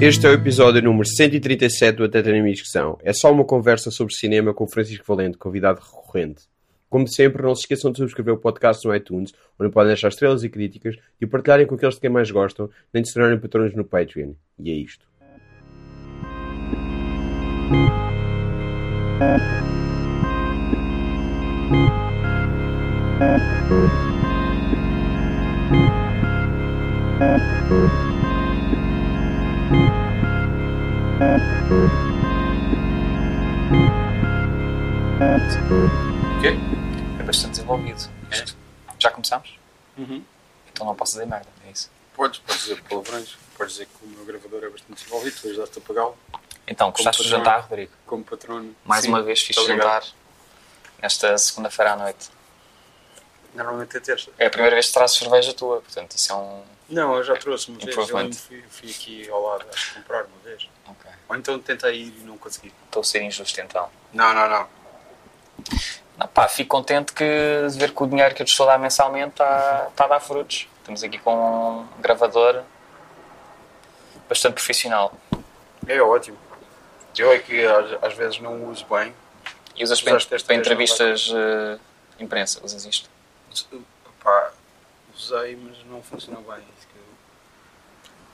Este é o episódio número 137 do São. É só uma conversa sobre cinema com Francisco Valente, convidado recorrente. Como sempre, não se esqueçam de subscrever o podcast no iTunes, onde podem deixar estrelas e críticas, e partilharem com aqueles de quem mais gostam, nem de se tornarem patrões no Patreon. E é isto. O quê? É bastante desenvolvido. Isto. Já começamos? Uhum. Então não posso dizer merda, é isso. Podes, podes dizer palavrões, podes dizer que o meu gravador é bastante desenvolvido, tu ajudaste a pagá-lo Então, gostaste do jantar, Rodrigo? como patrono. Mais Sim, uma vez fiz jantar nesta segunda-feira à noite. Normalmente é terça. É a primeira vez que trazes cerveja tua, portanto isso é um. Não, eu já trouxe uma vez. Eu fui, fui aqui ao lado a comprar uma vez. Ou então tentei ir e não consegui. Estou a ser injusto então. Não, não, não. Não, pá, fico contente que, de ver que o dinheiro que eu te estou a dar mensalmente está está a dar frutos. Estamos aqui com um gravador bastante profissional. É ótimo. Eu é que às, às vezes não uso bem. E usas Usaste para, entrevistas eh, imprensa, usas isto. Pá, usei, mas não funcionou bem.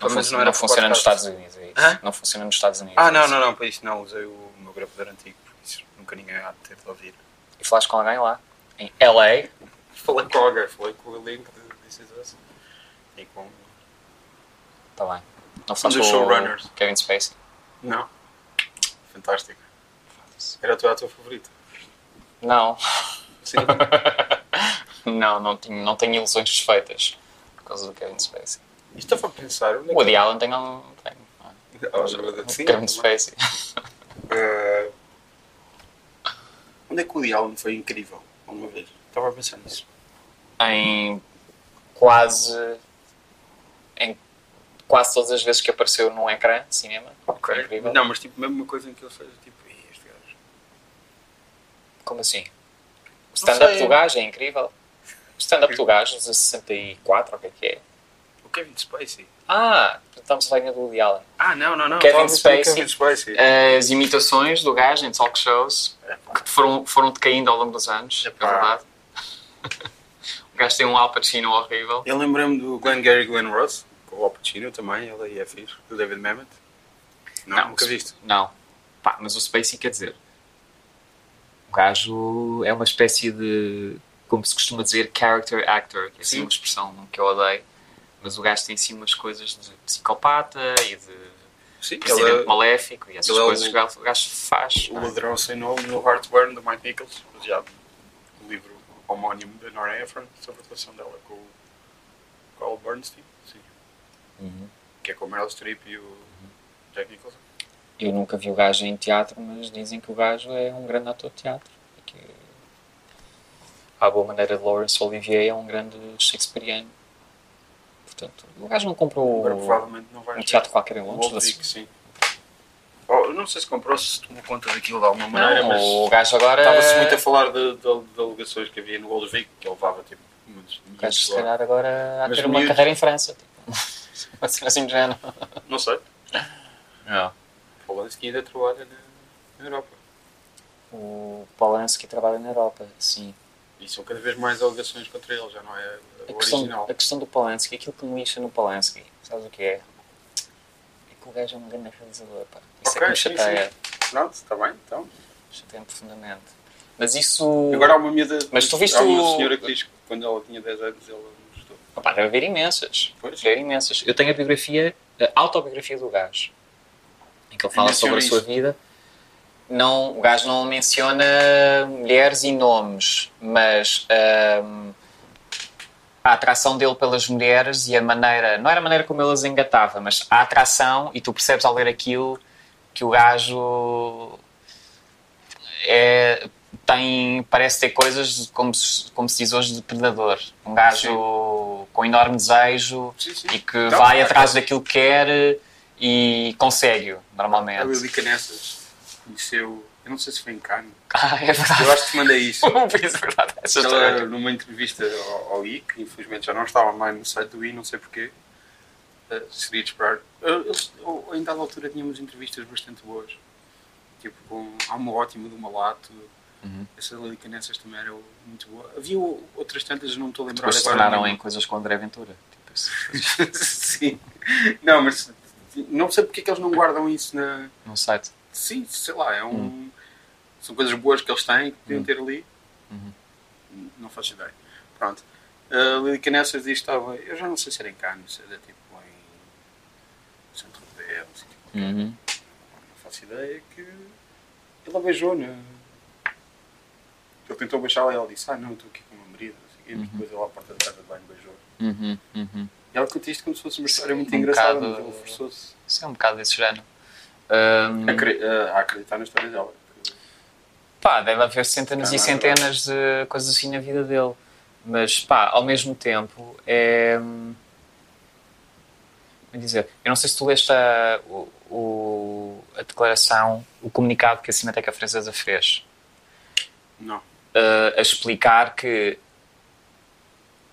Não, fun- não era não funciona nos. Estados Unidos, é isso. Hã? Não funciona nos Estados Unidos. Ah, é não, não, não, para isso não. Usei o meu gravador antigo, porque isso nunca ninguém há de ter de ouvir. E falaste com alguém lá, em LA. Falei com alguém, falei com o link de This Is Us. E com. Está bem. Não falaste com showrunners. o Kevin Spacey. Não. Fantástico. Era o teu ator favorito? Não. Sim. não, não tenho, não tenho ilusões desfeitas por causa do Kevin Spacey. Isto estava a pensar. Onde é O Woody Allen tem um. Tem, é? que... Ah, mas- Spacey. Eh, Onde é que o Woody Allen foi incrível? Uma vez. Estava a pensar nisso. em quase. em quase todas as vezes que apareceu num ecrã de cinema. Foi incrível. Não, mas tipo, mesmo uma coisa em que ele fez, tipo, "Ih, este gajo. Como assim? O stand-up do gajo é incrível. O stand-up do gajo, de 64, ou o que é que é? Kevin Spacey. Ah, estamos a falar do Woody Allen. Ah, não, não, não. Kevin Spacey. Kevin Spacey. As imitações do gajo em talk shows que foram, foram decaindo ao longo dos anos, é Epá. verdade. o gajo tem um Al Pacino horrível. Eu lembrei-me do Glenn Gary Glenn Ross, com o Al Pacino também, ele aí é fixe. Do David Mamet. Não, nunca o- viste. Não. Pá, mas o Spacey quer dizer. O gajo é uma espécie de. Como se costuma dizer, character actor, que é assim Sim. uma expressão que eu odeio. Mas o gajo tem assim umas coisas de psicopata e de Sim, presidente ele é maléfico e essas é o- coisas que o gajo- o gajo faz. o é? ladrão sem nome no Heartburn, do Mike Nichols, baseado no livro homónimo da Nora Ephron, sobre a relação dela com o Carl Bernstein, sim. Uhum. que é com o Meryl Streep e o Jack Nicholson. Eu nunca vi o gajo em teatro, mas dizem que o gajo é um grande ator de teatro. E que, à boa maneira de Laurence Olivier, é um grande Shakespeareano. Portanto, o gajo não comprou Agora provavelmente não vai um teatro qualquer em O Londres. Old Vic, sim. Oh, eu não sei se comprou, se tomou conta daquilo de alguma maneira, Não, mas o gajo agora. estava-se muito a falar de, de, de alegações que havia no Old Vic, que ele levava tipo muitos O gajo, se calhar, agora há Mas ter uma miúdos- carreira em França. Tipo. Uma cena assim de género. Não sei. Não. Polanski ainda trabalha na, na Europa. O Polanski trabalha na Europa, sim. E são cada vez mais alegações contra ele, já não é A questão, original. a questão do Polanski, aquilo que me lixa no Polanski, sabes o que é? É que o gajo é um grande realizador, pá. Isso é que me chateia. Pronto, está bem, então. Chateia-me profundamente. Mas isso. Agora há uma miúda. Mas tu viste há uma o- senhora que diz que quando ela tinha 10 anos ela não gostou. Opa, deve haver imensas. Pois. Deve haver imensas. Eu tenho a biografia, a autobiografia do gajo, em que ele fala sobre a sua vida. Não, o gajo não menciona mulheres e nomes, mas ahm, a atração dele pelas mulheres e a maneira, não era a maneira como ele as engatava, mas a atração, e tu percebes ao ler aquilo que o gajo é, tem, parece ter coisas como se, como se diz hoje de predador. Um gajo com enorme desejo Sim, sim. e que Então, vai é atrás daquilo que quer e consegue-o, A normalmente. Lili Canessas conheceu. Eu não sei se foi em Cannes. Ah, é verdade. Eu acho que te mandei isso. é verdade. Essa Ela, numa entrevista ao, ao I, que infelizmente já não estava online no site do I, não sei porquê, Uh, seria de esperar. Em dada altura tínhamos entrevistas bastante boas. Tipo, com, há uma ótima do Malato. Uhum. Essa Lili Canessas também era muito boa. Havia outras tantas, não estou a lembrar Depois se tornaram em coisas com André Ventura. Tipo, Sim. Não, mas não sei porque é que eles não guardam isso na. no site. Sim, sei lá, é um. São coisas boas que eles têm que podiam Hum. ter ali. Uhum. Não faço ideia. Pronto. A Lili Canessas diz que estava. Eu já não sei se era em Cannes, se era tipo em. Santo Tropez, não sei o que. Uhum. Não faço ideia que. Ele a beijou, né? Ele tentou beijá-la e ela disse: Ah, não, estou aqui com o meu marido. quê. Uhum. Depois ele à porta de casa de banho beijou. Uhum. Uhum. E ela conta isto como se fosse uma história muito Um engraçada, bocado- mas ele forçou-se Isso é um bocado desse género. Hum, a, acre- a- a acreditar na história dela. Pá, deve haver centenas Ah, e não centenas de coisas assim na vida dele. Mas, pá, ao mesmo tempo, é. hum, Como é dizer? Eu não sei se tu leste a, o, a declaração, o comunicado que a Cinemateca Francesa fez Não. uh, a explicar que,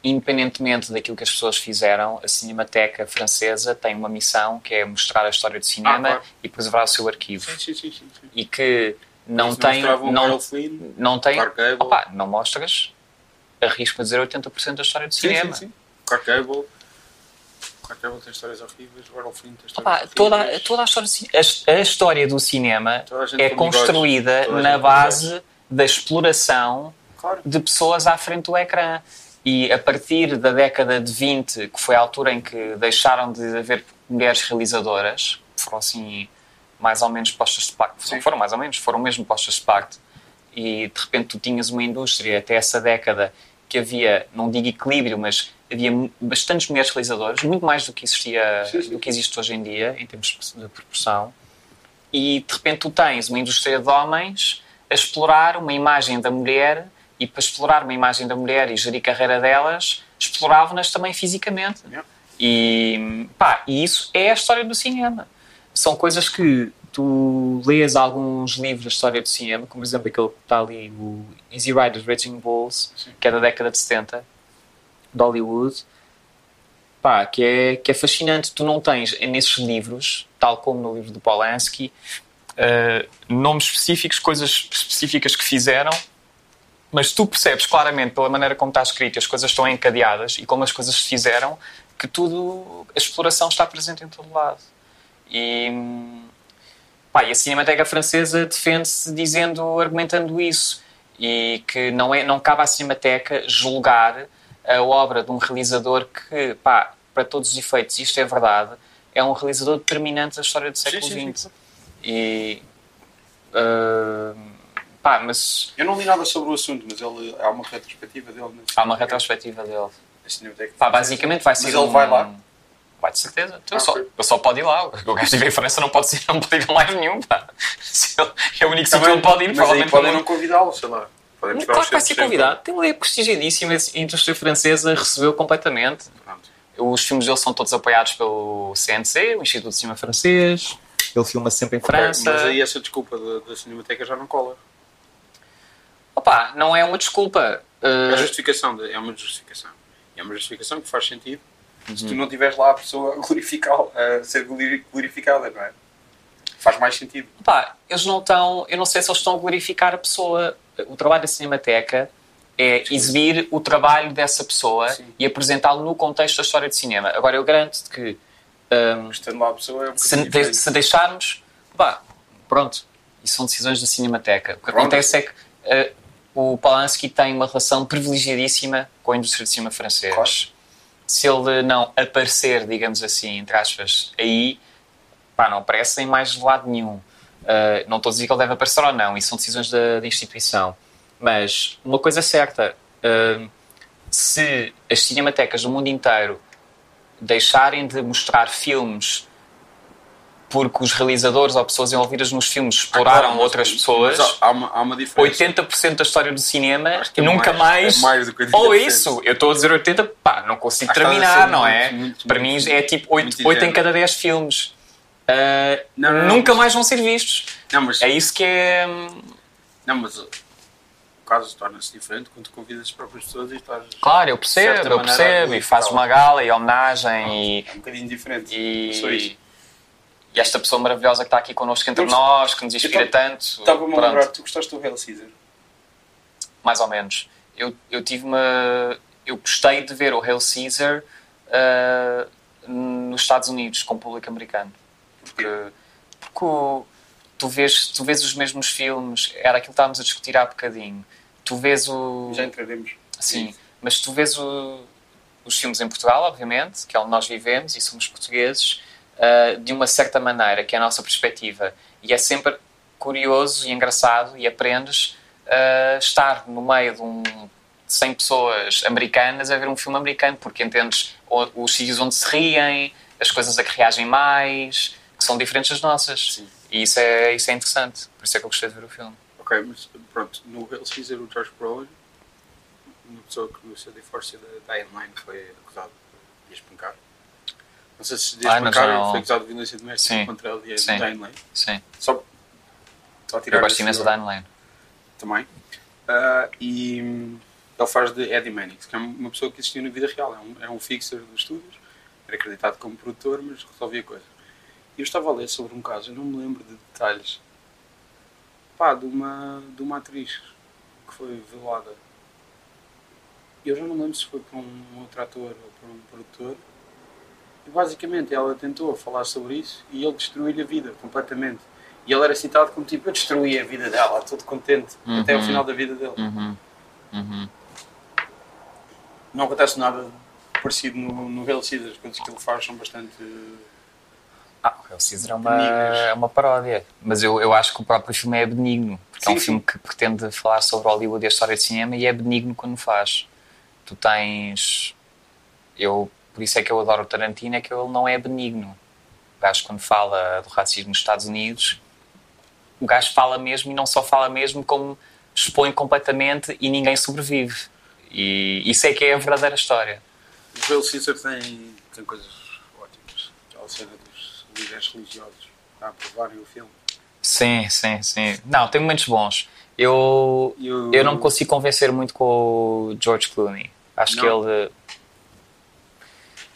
independentemente daquilo que as pessoas fizeram, a Cinemateca Francesa tem uma missão que é mostrar a história do cinema Ah, claro. e preservar o seu arquivo. Sim, sim, sim. E que não tem. Não, Flynn, não tem. Opa, não mostras, arrisco a dizer 80% da história do cinema. sim, sim. Clark Gable. Clark Gable tem histórias horríveis, o Errol Flynn tem histórias Opa, horríveis. toda, a- toda a, história, a, a história do cinema é construída na base da exploração Claro. de pessoas à frente do ecrã. E a partir da década de 20, que foi a altura em que deixaram de haver mulheres realizadoras, foram assim mais ou menos postas de parte, Sim. foram mais ou menos, foram mesmo postas de parte, e de repente tu tinhas uma indústria até essa década que havia, não digo equilíbrio, mas havia bastantes mulheres realizadoras, muito mais do que existia, Sim, sim. do que existe hoje em dia, em termos de proporção, e de repente tu tens uma indústria de homens a explorar uma imagem da mulher e para explorar uma imagem da mulher e gerir a carreira delas, exploravam-nas também fisicamente. Yeah. E, pá, e isso é a história do cinema. São coisas que tu lês alguns livros da história do cinema, como por exemplo aquele que está ali, o Easy Riders Raging Bulls, Sim. que é da década de 70, de Hollywood, pá, que é, que é fascinante. Tu não tens nesses livros, tal como no livro do Polanski, eh, nomes específicos, coisas específicas que fizeram, mas tu percebes claramente pela maneira como está escrito, as coisas estão encadeadas e como as coisas se fizeram, que tudo, a exploração está presente em todo lado. E, pá, e a Cinemateca Francesa defende-se dizendo, argumentando isso, e que não, é, não cabe à Cinemateca julgar a obra de um realizador que, pá, para todos os efeitos, isto é verdade, é um realizador determinante da história do século. XX. E. ah, pá, mas Eu não li nada sobre o assunto, mas ele, há uma retrospectiva dele. na há uma retrospectiva dele. Pá, basicamente vai ser. Mas ele um- vai lá. Vai de certeza. Então, Ah, só, ele só pode ir lá. O gajo vive em França não pode, ser, não pode ir a mais nenhum. Pá. É o único sítio Também- onde pode ir, mas aí provavelmente. podem não- não convidá-lo, sei lá. Podem mostrar Claro que vai ser convidado. Tem uma ideia prestigiadíssima. A indústria francesa recebeu completamente. Pronto. Os filmes dele são todos apoiados pelo CNC, o Instituto de Cinema Francês. Ele filma sempre em França. Mas aí essa desculpa da, da Cinemateca já não cola. Opa, não é uma desculpa. É Uh, a justificação, de- é uma justificação. É uma justificação que faz sentido se Uhum. tu não tiveres lá a pessoa a, a ser glori- glorificada, não é? Faz mais sentido. Pá, eles não estão. Eu não sei se eles estão a glorificar a pessoa. O trabalho da Cinemateca é exibir o trabalho dessa pessoa Sim. e apresentá-lo no contexto da história de cinema. Agora, eu garanto-te que hum, Estando lá a pessoa é um se, de- se deixarmos. Pá, pronto. Isso são decisões da Cinemateca. O que Pronto. acontece é que uh, o Polanski tem uma relação privilegiadíssima com a indústria de cinema francês. Claro. Se ele não aparecer, digamos assim, entre aspas, aí, pá, não aparece em mais lado nenhum. Uh, não estou a dizer que ele deve aparecer ou não, isso são decisões da, da instituição. Mas uma coisa é certa: uh, se as cinematecas do mundo inteiro deixarem de mostrar filmes porque os realizadores ou pessoas envolvidas nos filmes exploraram Claro, mas- outras pessoas, há, uma, há uma diferença. 80% da história do cinema é nunca mais- mais. é mais Ou 80%. isso, eu estou a dizer 80, pá, não consigo terminar, não muito, é? muito, Para muito, mim é tipo 8, muito em ingênuo. cada 10 filmes. Ah, Não, não, não, nunca mas- mais vão ser vistos. Não, mas, É isso que é. hum, não, mas uh, caso torna-se diferente quando tu convidas as próprias pessoas e estás. Claro, eu percebo, eu percebo. E fazes uma gala e homenagem e, É um bocadinho diferente. e, Só isso. E esta pessoa maravilhosa que está aqui connosco entre nós, que nos inspira tanto. Estava-me a lembrar, tu gostaste do Hail Caesar? mais ou menos. Eu, eu tive uma. Eu gostei de ver o Hail Caesar ah, nos Estados Unidos com o público americano. Porque, porque o- tu, vês, tu vês os mesmos filmes, era aquilo que estávamos a discutir há bocadinho. Tu vês o. Já entraremos. Sim, mas tu vês o- os filmes em Portugal, obviamente, que é onde nós vivemos e somos portugueses, ah, de uma certa maneira, que é a nossa perspectiva. E é sempre curioso e engraçado e aprendes a estar no meio de um de 100 pessoas americanas a ver um filme americano, porque entendes os sítios onde se riem, as coisas a que reagem mais, que são diferentes das nossas. Sim. E isso é, isso é interessante. Por isso é que eu gostei de ver o filme. Ok, mas pronto, no Hail Caesar o George Brolin, uma pessoa que no seu divórcio da Diane Lane foi acusado de espancar. Não sei se de Ai, mas espancar não- foi acusado de violência doméstica Sim. contra ele e a Sim. Diane Lane. Sim. Só, só tirar Eu gosto imenso da Diane Lane. também. Ah, e ele faz de Eddie Mannix, que é uma pessoa que existiu na vida real. É um, é um fixer dos estúdios, era acreditado como produtor, mas resolvia coisas. E eu estava a ler sobre um caso, eu não me lembro de detalhes, pá, de uma, de uma atriz que foi violada. Eu já não me lembro se foi por um outro ator ou por um produtor. Basicamente ela tentou falar sobre isso e ele destruiu-lhe a vida completamente. E ele era citado como tipo, eu destruí a vida dela, todo contente, até o Uhum. final da vida dele. Uhum. Uhum. Não acontece nada parecido no, no Hail Caesar, as coisas que ele faz são bastante. Ah, o Hail Caesar é uma, Benignas. é uma paródia. Mas eu, eu acho que o próprio filme é benigno. Porque é Sim, um sim. filme que pretende falar sobre Hollywood e a história de cinema e é benigno quando faz. Tu tens. Eu, por isso é que eu adoro o Tarantino, é que ele não é benigno. O gajo, quando fala do racismo nos Estados Unidos, o gajo fala mesmo e não só fala mesmo, como expõe completamente e ninguém sobrevive. E isso é que é a verdadeira história. O Hail Caesar tem, tem coisas ótimas. Aquela cena dos líderes religiosos a aprovarem o filme. Sim, sim, sim. Não, tem momentos bons. Eu, o- eu não me consigo convencer muito com o George Clooney. Acho que Não? ele.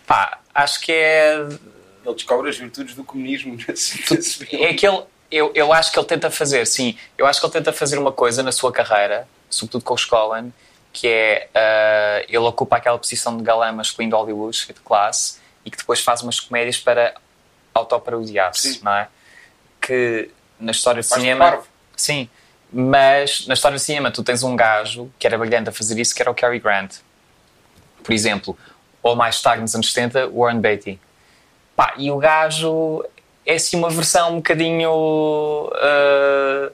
Pá, acho que é. Ele descobre as virtudes do comunismo nesse. É que ele. Eu, eu acho que ele tenta fazer, sim. Eu acho que ele tenta fazer uma coisa na sua carreira, sobretudo com os Coen, que é. ah, ele ocupa aquela posição de galã masculino de Hollywood, de classe, e que depois faz umas comédias para autoparodiar-se, não é? Que na história de cinema. parvo. Sim, mas na história do cinema tu tens um gajo que era brilhante a fazer isso, que era o Cary Grant. Por exemplo, ou mais tarde nos anos 70, Warren Beatty. Pá, e o gajo é assim uma versão um bocadinho. ah,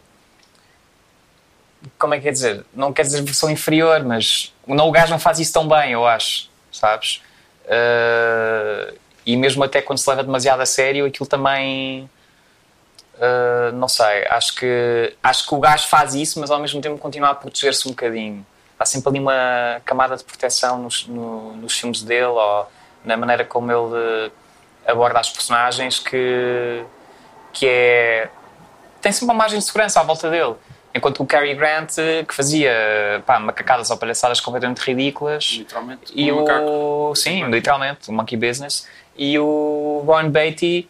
como é que quer dizer? Não quer dizer versão inferior, mas não, o gajo não faz isso tão bem, eu acho, sabes? Ah, e mesmo até quando se leva demasiado a sério, aquilo também. Uh, não sei, acho que, acho que o gajo faz isso, mas ao mesmo tempo continua a proteger-se um bocadinho. Há sempre ali uma camada de proteção nos, no- nos filmes dele ou na maneira como ele aborda as personagens que, que é. tem sempre uma margem de segurança à volta dele. Enquanto o Cary Grant, que fazia pá, macacadas ou palhaçadas completamente ridículas, Literalmente. e um o. macaco. Sim, literalmente, o Monkey Business. E o Ron Beatty,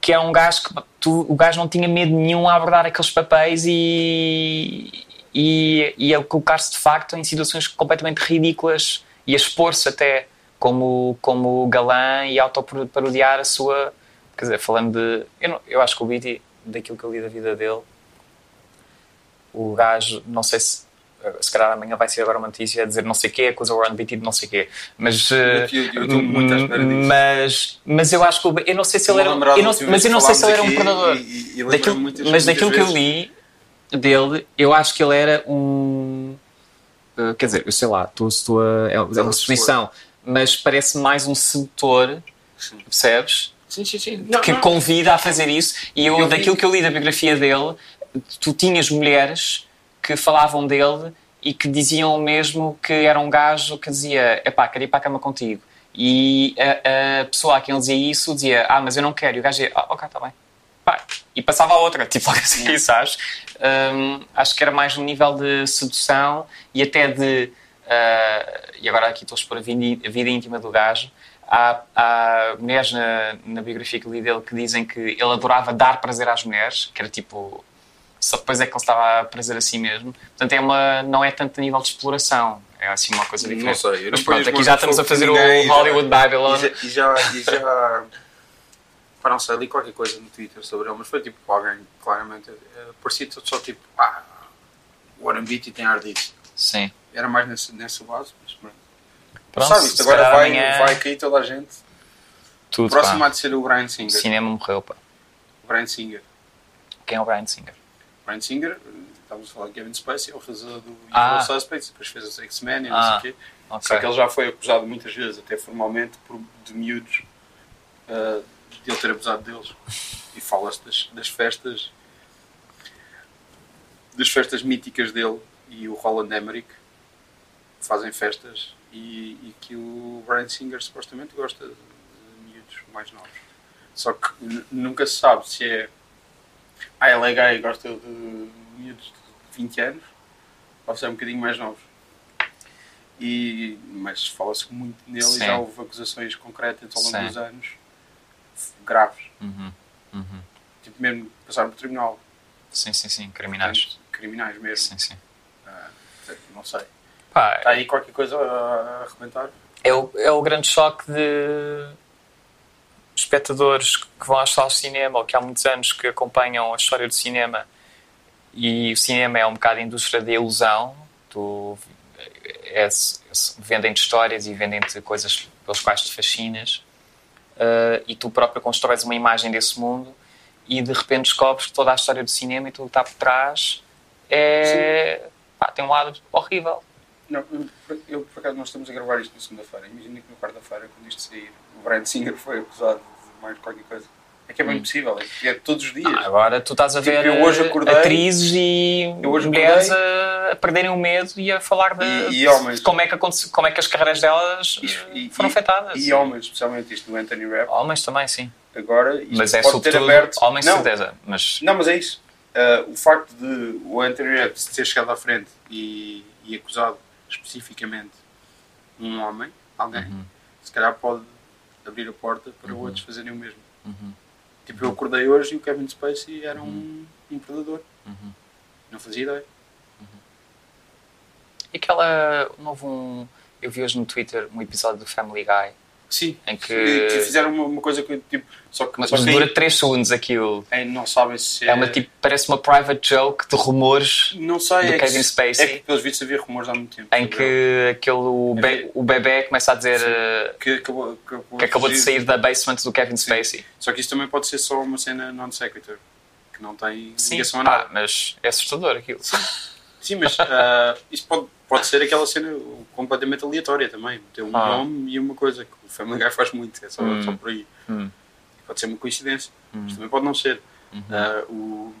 que é um gajo que tu, o gajo não tinha medo nenhum a abordar aqueles papéis e. e, e a colocar-se de facto em situações completamente ridículas e a expor-se até como, como galã e autoparodiar a sua. Quer dizer, falando de. Eu, não- eu acho que o Beatty, daquilo que eu li da vida dele, o gajo, não sei se se calhar amanhã vai ser agora uma notícia a dizer não sei o quê, acusa o Warren Beatty de não sei o quê. Mas, eh, Eu- eu estou muito à espera disso. mas, mas eu acho que eu não sei se ele era, eu não, mas eu não sei se ele era um predador. Daquilo- mas daquilo que eu li dele, eu acho que ele era um. eh, quer dizer, eu sei lá, estou, estou a, é, é uma suposição, mas parece mais um sedutor, Sim. percebes? Sim, sim, sim. Não, que não. convida a fazer isso. E eu, Eu vi- daquilo que eu li da biografia dele, tu tinhas mulheres que falavam dele e que diziam mesmo que era um gajo que dizia: epá, quero ir para a cama contigo. E a, a pessoa a quem ele dizia isso dizia: ah, mas eu não quero. E o gajo dizia: ah, ok, está bem. Pá, e passava a outra, tipo logo assim, sabes? Um, acho que era mais um nível de sedução e até de. Uh, e agora aqui estou a expor a vida, a vida íntima do gajo. Há, há mulheres na, na biografia que li dele que dizem que ele adorava dar prazer às mulheres, que era tipo. Só depois é que ele estava a prazer a si mesmo. Portanto, é uma, não é tanto a nível de exploração, é assim uma coisa diferente. Não sei, Mas pronto, aqui já estamos a fazer o Hollywood Babylon. E já, e já, não sei, li qualquer coisa no Twitter sobre ele, mas foi tipo alguém, claramente, eh, parecia só tipo, ah, o Arambiti tem ar disso. Sim. Era mais nessa, nessa base, mas pronto. Pronto, Sabe, isto agora vai, vai cair toda a gente. Tudo, O próximo pá. há de ser o Brian O Singer. cinema morreu, pá. O Brian Singer. Quem é o Brian Singer? Brian Singer, eh, estávamos a falar de Kevin Spacey, ele fez a do Ah. Usual Suspects, depois fez os X-Men e não Ah, sei o quê. Ok. Só que ele já foi acusado muitas vezes, até formalmente, por, de miúdos, uh, de ele ter abusado deles. E fala-se das, das festas, das festas míticas dele e o Roland Emmerich fazem festas e, e que o Brian Singer supostamente gosta de, miúdos mais novos. Só que nunca se sabe se é. Ah, ele é gay e gosta de miúdos de 20 anos ou se é um bocadinho mais novos. E, mas fala-se muito nele Sim. e já houve acusações concretas ao longo Sim. dos anos graves. Uhum. Uhum. Tipo, mesmo passaram por tribunal. Sim, sim, sim. Criminais. Portanto, Criminais mesmo. Sim, sim. Portanto, não sei. Pá, Está aí qualquer coisa a a arrebentar? é o, é o grande choque de espectadores que vão às salas de cinema ou que há muitos anos que acompanham a história do cinema e o cinema é um bocado a indústria da ilusão tu é, é- vendem-te histórias e vendem-te coisas pelas quais te fascinas eh, e tu próprio constróis uma imagem desse mundo e de repente descobres que toda a história do cinema e tudo que está por trás é, pá, tem um lado horrível Não, eu, por- eu, por acaso, nós estamos a gravar isto na segunda-feira. Imagina que na quarta-feira, quando isto sair, o Brian Singer foi acusado de mais qualquer coisa. É que é bem Hum. possível, é, que é todos os dias. Ah, agora tu estás a Tipo, ver eh, acordei- atrizes e mulheres a, a perderem o medo e a falar de, E- e homens. de como, é que aconte- como é que as carreiras delas E- eh, foram afetadas. E homens, especialmente isto do Anthony Rapp. Homens também, sim. Agora, isto Mas é pode ter aberto. homens, não, certeza. Mas Não, mas é isso. Ah, o facto de o Anthony Rapp ter chegado à frente e, acusado especificamente um homem, alguém, Uhum. se calhar pode abrir a porta para outros fazerem o mesmo. Uhum. Tipo, eu acordei hoje e o Kevin Spacey era um, um predador. Uhum. Não fazia ideia. E aquela. Houve um. Eu vi hoje no Twitter um episódio do Family Guy Sim. em que. Que fizeram uma, uma coisa que tipo. Só que Mas depois dura 3 segundos aquilo. é, não sabem se É uma tipo. Parece uma private joke de rumores Não sei, do é Kevin que, Spacey. É que pelos vistos havia rumores há muito tempo. em que aquele, o, be- o bebê começa a dizer eh, Que acabou, acabou, que acabou de sair da basement do Kevin Spacey. Só que isso também pode ser só uma cena non-sequitur. Que não tem Sim, ligação a pá, nada. mas é assustador aquilo. Sim, mas ah, isso pode, pode ser aquela cena completamente aleatória também. Ter um Ah. nome e uma coisa que o Family Guy faz muito. É só, Hum. só por aí. Hum. Pode ser uma coincidência. Hum. Mas também pode não ser. Uhum. Ah, o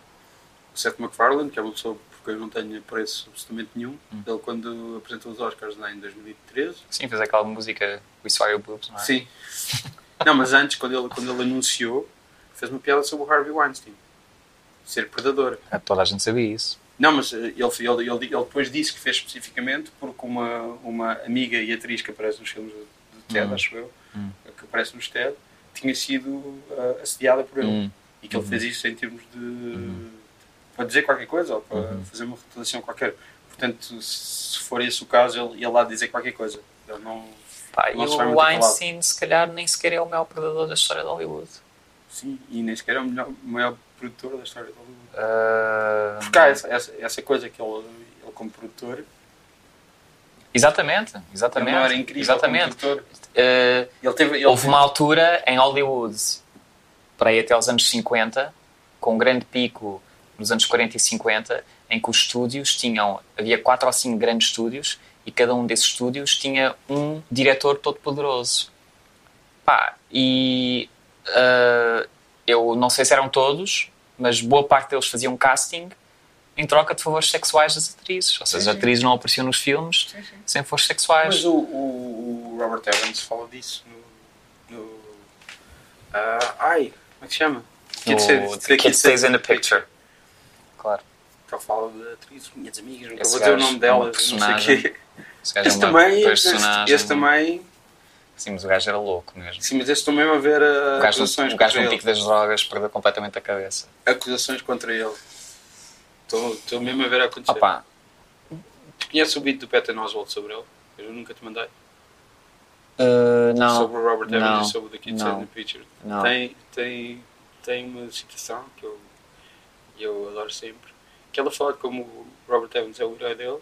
o Seth MacFarlane, que é uma pessoa porque eu não tenho apreço absolutamente nenhum, Hum. ele quando apresentou os Oscars lá em 2013, Sim, fez aquela música We Saw Your Boobs, não é? sim. não, mas antes, quando ele, quando ele anunciou, fez uma piada sobre o Harvey Weinstein. Ser predador. Ah, Toda a gente sabia isso. Não, mas eh, ele, ele, ele, ele depois disse que fez especificamente porque uma, uma amiga e atriz que aparece nos filmes do do Ted, Hum. acho eu, Hum. que aparece nos Ted, tinha sido ah, assediada por ele. Hum. E que ele Uhum. fez isso em termos de. para dizer qualquer coisa ou para Uhum. fazer uma retaliação qualquer. Portanto, se for esse o caso, ele ia lá dizer qualquer coisa. Ele não. Pá, e Não o Weinstein, se calhar, nem sequer é o maior predador da história de Hollywood. Sim, e nem sequer é o melhor, o maior produtor da história de Hollywood. Ah, Porque há essa, essa, essa coisa que ele, ele como produtor, Exatamente, exatamente. era incrível exatamente. Ah, Ele teve, ele Houve uma altura em Hollywood, para aí até aos anos 50, com um grande pico nos anos 40 e 50, em que os estúdios tinham, havia quatro ou cinco grandes estúdios e cada um desses estúdios tinha um diretor todo poderoso. Pá, e ah, eu não sei se eram todos, mas boa parte deles faziam casting em troca de favores sexuais das atrizes. Ou seja, Sim, as atrizes não apareciam nos filmes Sim, sim. sem favores sexuais. Mas o, o, o Robert Evans fala disso no. no ah, ai, como é que se chama? Kid No Stays- The Kid Stays in the Picture. Claro. Ele fala de atrizes, minhas amigas, nunca vou dizer o nome é delas, não sei o personagem. quê. Esse é também, esse, personagem. esse também, Sim, mas o gajo era louco mesmo. sim, mas estou mesmo a ver uh, O gajo, acusações o gajo no pico das drogas perdeu completamente a cabeça. Acusações contra ele. Estou estou mesmo a ver a acontecer. Opa, Tu conheces o beat do Patton Oswalt sobre ele? Eu nunca te mandei. uh, não. Sobre o Robert Evans e sobre o The Kid não, Stays in the Picture. não. Tem, tem, tem uma citação que eu, eu adoro sempre. Que ela fala como o Robert Evans é o herói dele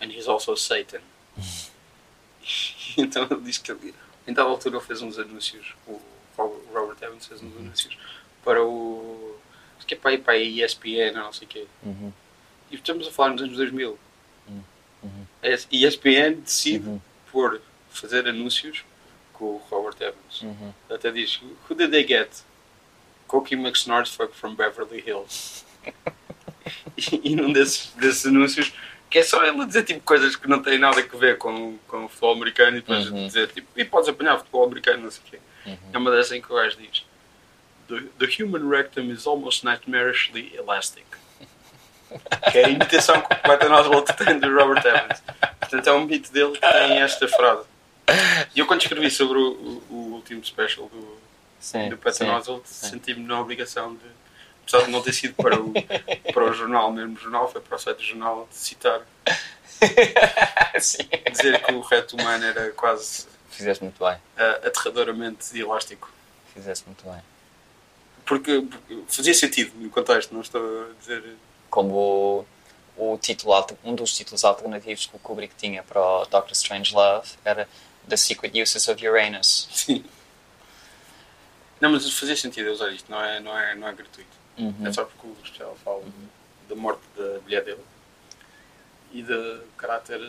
and he's also Satan. então ele diz que ele, em tal altura ele fez uns anúncios, o Robert Evans fez uns anúncios para o. Acho que é para para a ESPN ou não sei o quê. Uhum, E estamos a falar nos anos 2000. Uhum. A ESPN decide uhum, por fazer anúncios com o Robert Evans. uhum. Até diz: Who did they get? Cookie McSnortfuck from Beverly Hills. e, e num desses, desses anúncios, que é só ele dizer tipo, coisas que não têm nada a ver com, com o futebol americano e depois Uhum. dizer tipo, e podes apanhar futebol americano, não sei o quê. Uhum. É uma dessas em que o gajo diz: The, the human rectum is almost nightmarishly elastic. que é a imitação que o Patton Oswalt tem do Robert Evans. Portanto, é um beat dele que tem esta frase. E eu, quando escrevi sobre o, o- o último special do, Sim, do Patton. Oswalt, senti-me na obrigação de, apesar de não ter sido para o, para o jornal, mesmo jornal, foi para o site do jornal, de citar, Sim. dizer que o reto humano era quase Fizeste muito bem. ah, aterradoramente elástico. Fizeste muito bem. Porque, porque fazia sentido no contexto, não estou a dizer. Como o, o título, um dos títulos alternativos que o Kubrick tinha para o Doctor Strange Love era The Secret Uses of Uranus. Sim. Não, mas fazia sentido usar isto, não é, não é, não é gratuito. Uhum. É só porque o especial fala da morte da mulher dele e do caráter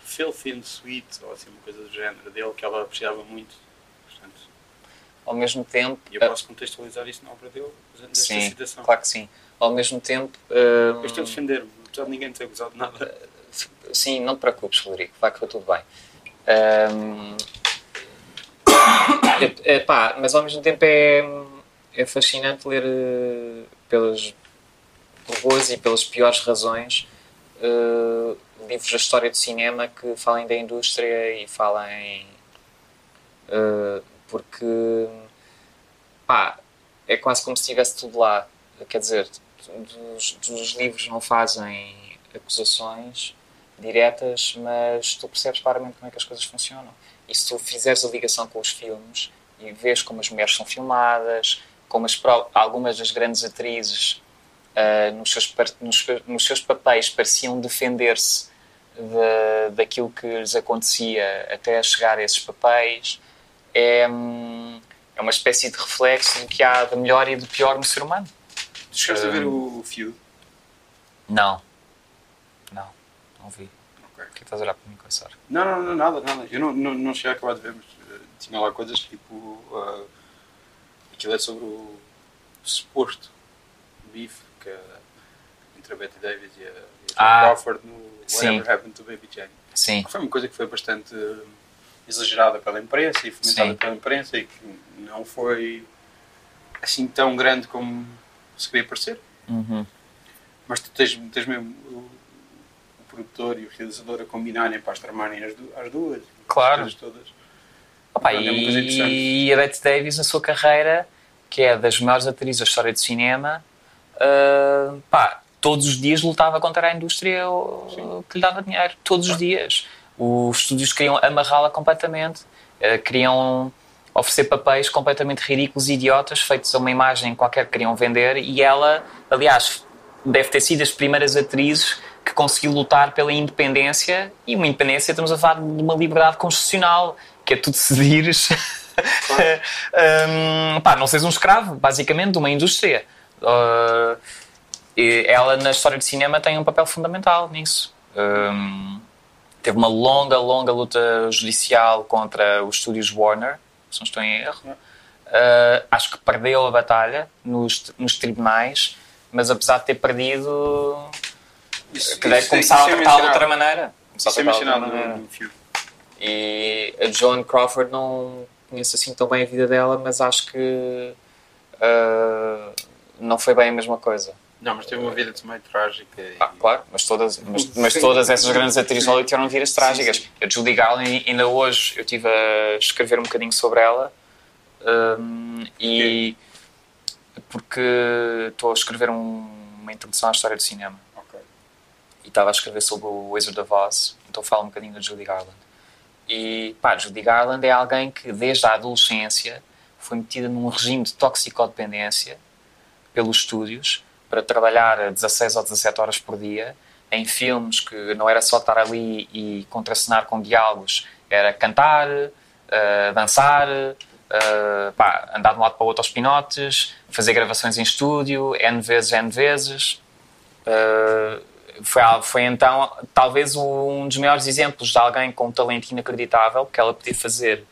filthy and sweet, ou assim, uma coisa do género dele que ela apreciava muito. Portanto, Ao mesmo tempo, e eu posso contextualizar isso na obra dele usando esta sim, citação. claro que sim. Ao mesmo tempo, hum, Eu estou a defender-me, apesar de ninguém ter gozado nada. Sim, não te preocupes, Frederico, vai correr tudo bem. Ahm, é- é pá, mas ao mesmo tempo é, é fascinante ler eh, pelas boas e pelas piores razões eh, livros da história do cinema que falem da indústria e falem eh, porque pá, é quase como se estivesse tudo lá. Quer dizer, dos, dos livros não fazem acusações diretas, mas tu percebes claramente como é que as coisas funcionam. E se tu fizeres a ligação com os filmes e vês como as mulheres são filmadas, como as algumas das grandes atrizes ah, nos, seus, nos, nos seus papéis pareciam defender-se da- daquilo que lhes acontecia até chegar a esses papéis, é, é uma espécie de reflexo do que há de melhor e de pior no ser humano. Tu chegaste a ver Hum. o Feud? Não. Não. Não vi. Que estás a olhar para mim com essa? Não, não, não, nada, nada. Eu não, não, não cheguei a acabar de ver, mas eh, tinha lá coisas tipo. ah, aquilo é sobre o suposto bife que, entre a Betty Davis e a, e a Ah, Crawford no sim. Whatever Happened to Baby Jane. Sim. Que foi uma coisa que foi bastante eh, exagerada pela imprensa e fomentada Sim. pela imprensa e que não foi assim tão grande como se queria parecer. Uhum. Mas tu tens, tens mesmo produtor e o realizador a combinarem para as tramarem as, du- as duas. Claro. As todas. Opa, é coisa interessante. e a Bette Davis, na sua carreira, que é das maiores atrizes da história do cinema, ah, pá, todos os dias lutava contra a indústria uh, que lhe dava dinheiro. Todos os dias. Os estúdios queriam amarrá-la completamente, ah, queriam oferecer papéis completamente ridículos e idiotas, feitos a uma imagem qualquer que queriam vender, e ela, aliás, deve ter sido as primeiras atrizes que conseguiu lutar pela independência, e uma independência, estamos a falar de uma liberdade constitucional, que é tu decidires Hum, pá, não seres um escravo, basicamente, de uma indústria. Uh, ela, na história do cinema, tem um papel fundamental nisso. Hum, teve uma longa, longa luta judicial contra os estúdios Warner, se não estou em erro. Uh, acho que perdeu a batalha nos, nos tribunais, mas apesar de ter perdido, Isso, que deve isso- começar isso a é tratá-la de outra maneira. Começar a Isso é de outra mencionado maneira. no, filme. E a Joan Crawford não conheço assim tão bem a vida dela, mas acho que uh, não foi bem a mesma coisa. Não, mas teve uma vida também trágica. E... Ah, claro, mas todas, mas, mas todas essas grandes atrizes de Hollywood tiveram vidas trágicas. Sim, sim. A Judy Garland, ainda hoje, eu estive a escrever um bocadinho sobre ela um, e porque estou a escrever um, uma introdução à história do cinema. E estava a escrever sobre o Wizard of Oz, então falo um bocadinho da Judy Garland. E pá, Judy Garland é alguém que desde a adolescência foi metida num regime de toxicodependência pelos estúdios para trabalhar 16 ou 17 horas por dia em filmes que não era só estar ali e contracenar com diálogos, era cantar, uh, dançar, uh, pá, andar de um lado para o outro aos pinotes, fazer gravações em estúdio, N vezes, N vezes. Uh, foi, foi então talvez um dos maiores exemplos de alguém com um talento inacreditável, porque ela podia fazer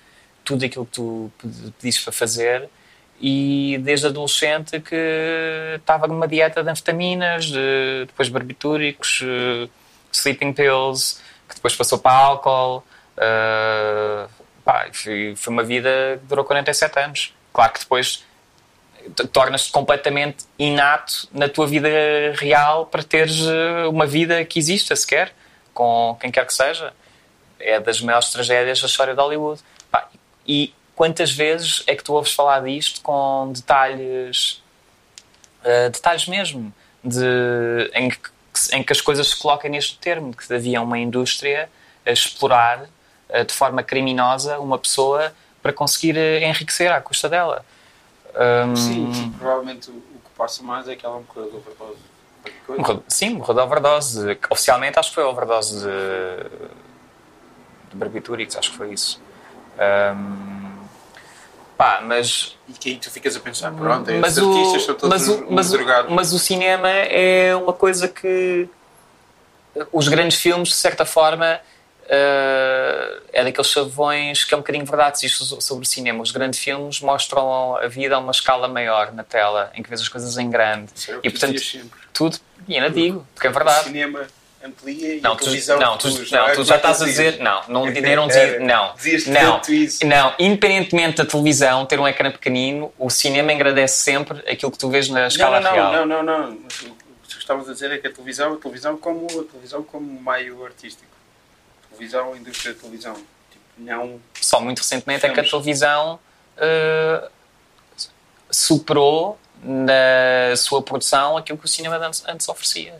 tudo aquilo que tu pediste para fazer e desde adolescente que estava numa dieta de anfetaminas, de, depois barbitúricos, uh, sleeping pills, que depois passou para álcool. Uh, pá, foi, foi, uma vida que durou 47 anos. Claro que depois tornas-te completamente inato na tua vida real para teres eh, uma vida que exista sequer, com quem quer que seja. É das maiores tragédias da história de Hollywood. E quantas vezes é que tu ouves falar disto com detalhes, uh, detalhes mesmo, de, em, que, em que as coisas se colocam neste termo, que havia uma indústria a explorar uh, de forma criminosa uma pessoa para conseguir enriquecer à custa dela. Um, sim, provavelmente o, o, que passa mais é que ela morreu de overdose. Morreu, sim, morreu de overdose. Oficialmente acho que foi overdose de, de barbitúricos, acho que foi isso. Um, Pá, mas. E que aí tu ficas a pensar, pronto, é mas o, artistas são todos mas o, mas, o, mas o cinema é uma coisa que. Os grandes filmes, de certa forma, uh, é daqueles chavões que é um bocadinho verdade isto sobre o cinema. Os grandes filmes mostram a vida a uma escala maior na tela, em que vês as coisas em grande. e portanto, tudo. E ainda digo, porque é verdade. O cinema amplia e não, a televisão não, tu, não, tu já estás a dizer não, não, nem não dizer não, não, não, independentemente da televisão ter um ecrã pequenino, o cinema engrandece sempre aquilo que tu vês na escala não, não, real. Não, não, não, não. O que estavas a dizer é que a televisão, a televisão como a televisão como meio artístico, televisão, a indústria da televisão, tipo, não. Só muito recentemente filmes. é que a televisão uh, superou na sua produção aquilo que o cinema antes, antes oferecia.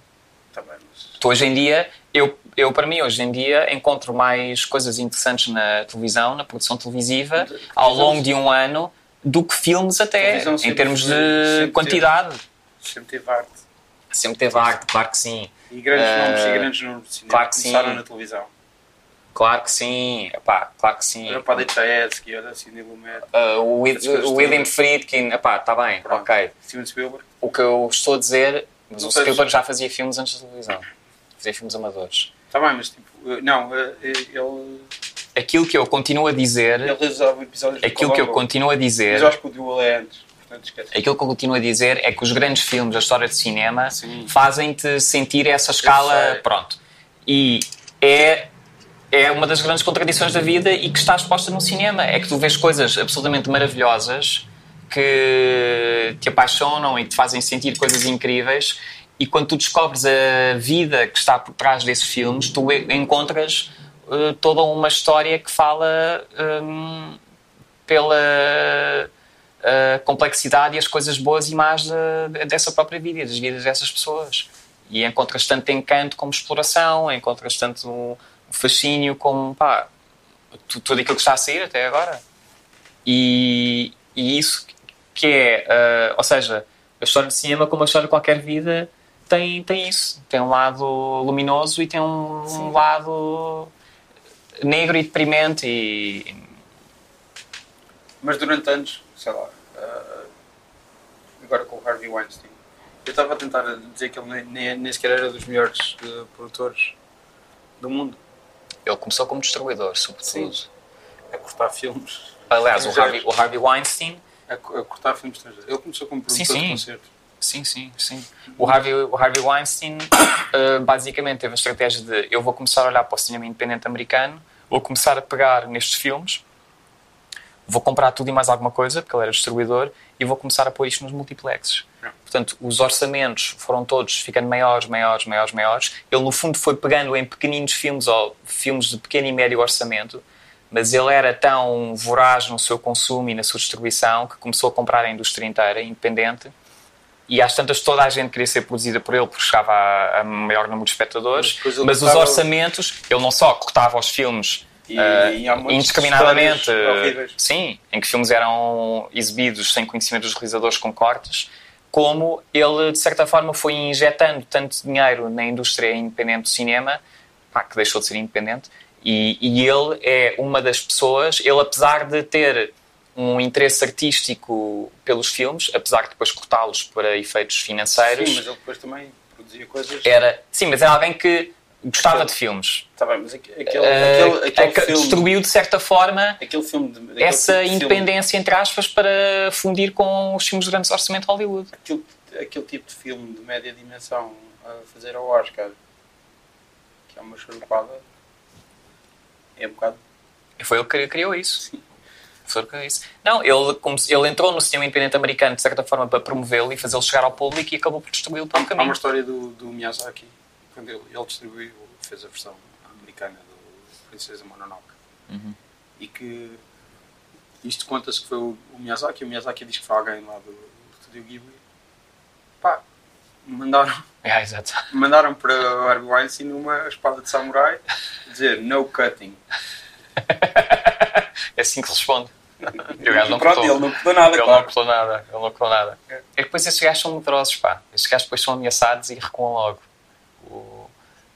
Tá bem, Tu, hoje em dia, eu, eu para mim, hoje em dia, encontro mais coisas interessantes na televisão, na produção televisiva, ao longo de um ano, do que filmes até, em termos de quantidade. Teve, sempre teve arte. Sempre teve arte, claro que sim. E grandes uh, nomes e grandes nomes de cinema claro que começaram sim. na televisão. Claro que sim, epá, claro que sim. Olha para olha Lumet. Uh, o, o William Friedkin, está bem, Pronto. ok. Steven Spielberg. O que eu estou a dizer, mas o Spielberg já fazia filmes antes da televisão fazer filmes amadores. Está bem, mas tipo, eh, não, eh, eh, ele. Aquilo que eu continuo a dizer. Ele realizava episódios Aquilo que eu continuo a dizer. Mas acho que o Duel é antes. Aquilo que eu continuo a dizer é que os grandes filmes da história de cinema fazem-te sentir essa escala. Pronto. E é é uma das grandes contradições da vida e que está exposta no cinema. É que tu vês coisas absolutamente maravilhosas que te apaixonam e te fazem sentir coisas incríveis e quando tu descobres a vida que está por trás desses filmes, tu encontras uh, toda uma história que fala um, pela uh, complexidade e as coisas boas e más de, dessa própria vida, das vidas dessas pessoas. E encontras tanto encanto como exploração, encontras tanto fascínio como pá, tudo aquilo que está a sair até agora. E, e isso que é, uh, ou seja, a história de cinema, como a história de qualquer vida, tem, tem isso. Tem um lado luminoso e tem um, um lado negro e deprimente. E... Mas durante anos, sei lá, uh, agora com o Harvey Weinstein, eu estava a tentar dizer que ele nem, nem sequer era dos melhores uh, produtores do mundo. Ele começou como distribuidor, sobretudo. Sim. A cortar filmes. Aliás, o Harvey, o Harvey Weinstein. A, a cortar filmes estrangeiros. Ele começou como produtor sim, sim. de concertos. Sim, sim, sim. O Harvey, o Harvey Weinstein uh, basicamente teve a estratégia de eu vou começar a olhar para o cinema independente americano, vou começar a pegar nestes filmes, vou comprar tudo e mais alguma coisa, porque ele era distribuidor, e vou começar a pôr isto nos multiplexes. Portanto, os orçamentos foram todos ficando maiores, maiores, maiores, maiores. Ele, no fundo, foi pegando em pequeninos filmes ou filmes de pequeno e médio orçamento, mas ele era tão voraz no seu consumo e na sua distribuição que começou a comprar a indústria inteira, independente, e às tantas toda a gente queria ser produzida por ele porque chegava a, a maior número de espectadores, Mas mas os orçamentos, ele não só cortava os filmes E- muitas indiscriminadamente, sim, em que filmes eram exibidos sem conhecimento dos realizadores com cortes, como ele, de certa forma, foi injetando tanto dinheiro na indústria independente do cinema, pá, que deixou de ser independente, e, e ele é uma das pessoas, ele apesar de ter um interesse artístico pelos filmes, apesar de depois cortá-los para efeitos financeiros, Sim, mas ele depois também produzia coisas. era, sim, mas era alguém que gostava de filmes. Tá bem, mas aque- aquele, Eh, aquele, que filme. distribuiu, de certa forma, de, essa tipo de filme- independência, entre aspas, para fundir com os filmes de grandes orçamento de Hollywood. aquele, aquele tipo de filme de média dimensão a fazer ao Oscar, que é uma charupada, é um bocado. E foi ele que criou isso. Foi ele que criou isso. Não, ele, como ele entrou no cinema independente americano, de certa forma, para promovê-lo e fazê-lo chegar ao público e acabou por distribuí-lo pelo Há uma caminho. história do, do Miyazaki, ele, ele distribuiu, fez a versão americana do Princesa Mononoke. Uhum. E que isto conta-se que foi o, o Miyazaki, o Miyazaki diz que foi alguém lá do, do Estúdio Ghibli. Pá, mandaram, Ah, exato. mandaram para o Harvey Weinstein uma espada de samurai dizer no cutting. É assim que se responde. E o gajo não Pronto, cortou. ele não cortou nada, Ele não claro. cortou nada. Ele não cortou nada. É que depois esses gajos são medrosos, pá. Estes gajos depois são ameaçados e recuam logo.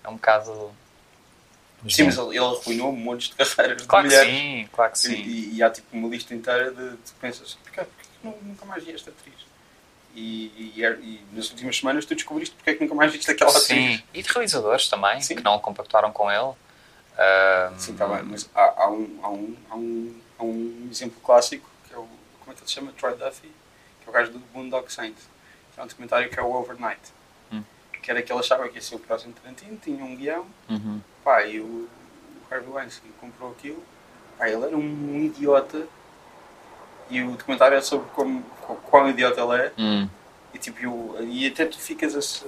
É um bocado... Sim, mas ele, ele arruinou montes de carreiras Claro de que mulheres. sim, claro que sim. E, e há tipo uma lista inteira de, de pensas, porquê, porquê nunca mais vi esta atriz? E, e, e nas últimas semanas tu descobriste porque é que nunca mais viste aquela atriz. Sim, e de realizadores também, Sim. que não compactuaram com ele. Ahm, Sim, está bem, mas há, há, um, há, um, há, um, há um exemplo clássico que é o. Como é que ele se chama? Troy Duffy, que é o gajo do Boondock Saints. Que é um documentário que é o Overnight. Que era que ele achava que ia ser o próximo Tarantino, tinha um guião, uhum. pá, e o, o Harvey Weinstein comprou aquilo, pá, ele era um idiota. E o documentário é sobre como, qu- quão idiota ele é. Hum, E, tipo, eu- e até tu ficas a. se-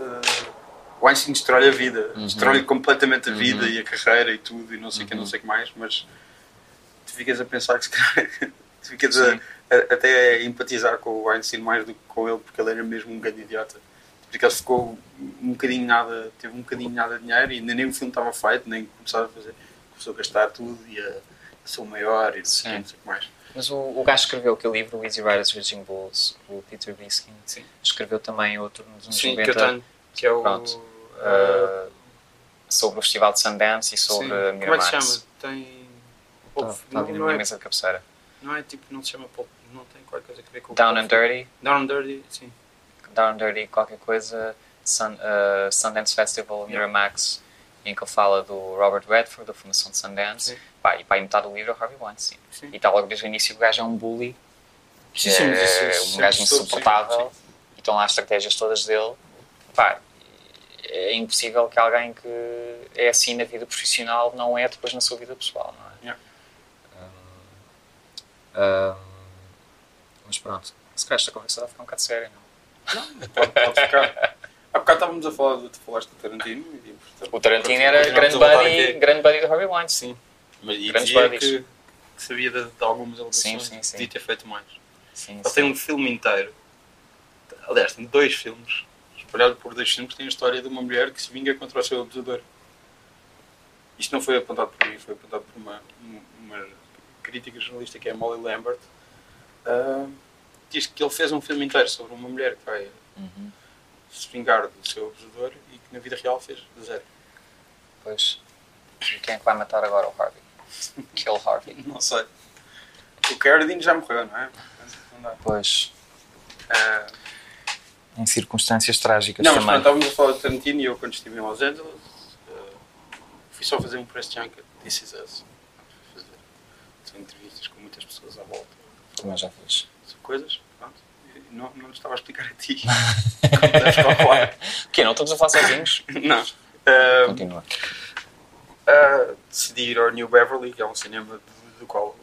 O Einstein destrói a vida, Uhum. destrói completamente a vida Uhum. e a carreira e tudo, e não sei o que, não sei o que mais, mas tu ficas a pensar que se calhar. tu ficas a, a- até a empatizar com o Einstein mais do que com ele, porque ele era mesmo um grande idiota. Porque ele ficou um bocadinho nada, teve um bocadinho nada de dinheiro e ainda nem o filme estava feito, nem começava a fazer. Começou a gastar tudo e a, a ser o maior e não sei o que, Sim. não sei o que mais. Mas o, o gajo que escreveu aquele livro, o Easy Riders Raging Bulls, o Peter Biskin, Sim. escreveu também outro nos anos Sim, 90 que eu tenho, que é o. Pronto. ah, uh, sobre o Festival de Sundance e sobre sim. a Como é que Miramax. se chama? Tem. Está tá na não, é, mesa de cabeceira. não é tipo, não se chama Pulp, não tem qualquer coisa a ver com o Down and Dirty, Down and Dirty, sim. Down Dirty, qualquer coisa, Sun, uh, Sundance Festival, Miramax, em que ele fala do Robert Redford, da Fundação de Sundance, Sim. pá, e pá, metade do livro é o Harvey Weinstein. Sim. E está logo desde o início o gajo é um bully, Sim, sim, é isso um gajo insuportável, e estão lá as estratégias todas dele. Pá, é impossível que alguém que é assim na vida profissional não é depois na sua vida pessoal, não é? Yeah. Hum, hum, mas pronto, se calhar esta conversa vai ficar um bocado séria, não? Pode, pode ficar. Há bocado estávamos a falar, tu falaste do Tarantino e portanto, O Tarantino era grande buddy, grande buddy do Harvey Weinstein. Sim. Mas e Grandes dizia buddies. que, que sabia de, de algumas alegações Sim, sim, sim. podia ter feito mais. Sim, Ele sim. tem um filme inteiro. Aliás, tem dois filmes. Espalhado por dois filmes, tem a história de uma mulher que se vinga contra o seu abusador. Isto não foi apontado por mim, foi apontado por uma, uma crítica jornalista que é a Molly Lambert. Ah, diz que ele fez um filme inteiro sobre uma mulher que vai Uhum. se vingar do seu abusador e que na vida real fez zero. Pois. E quem é que vai matar agora o Harvey? Kill Harvey. Não sei. O Carradine já morreu, não é? Não. Pois. Ah, Em circunstâncias trágicas Não, mas também. pronto, estávamos a falar de Tarantino e eu quando estive em Los Angeles eh, fui só fazer um press junket, This Is Us. Fazer entrevistas com muitas pessoas à volta, Também já fiz. Coisas, pronto. Não, não estava a explicar a ti. como deves calcular. O quê? Não estamos a falar sozinhos? não. Eh, Continua. eh, decidi ir ao New Beverly, que é um cinema do, do qual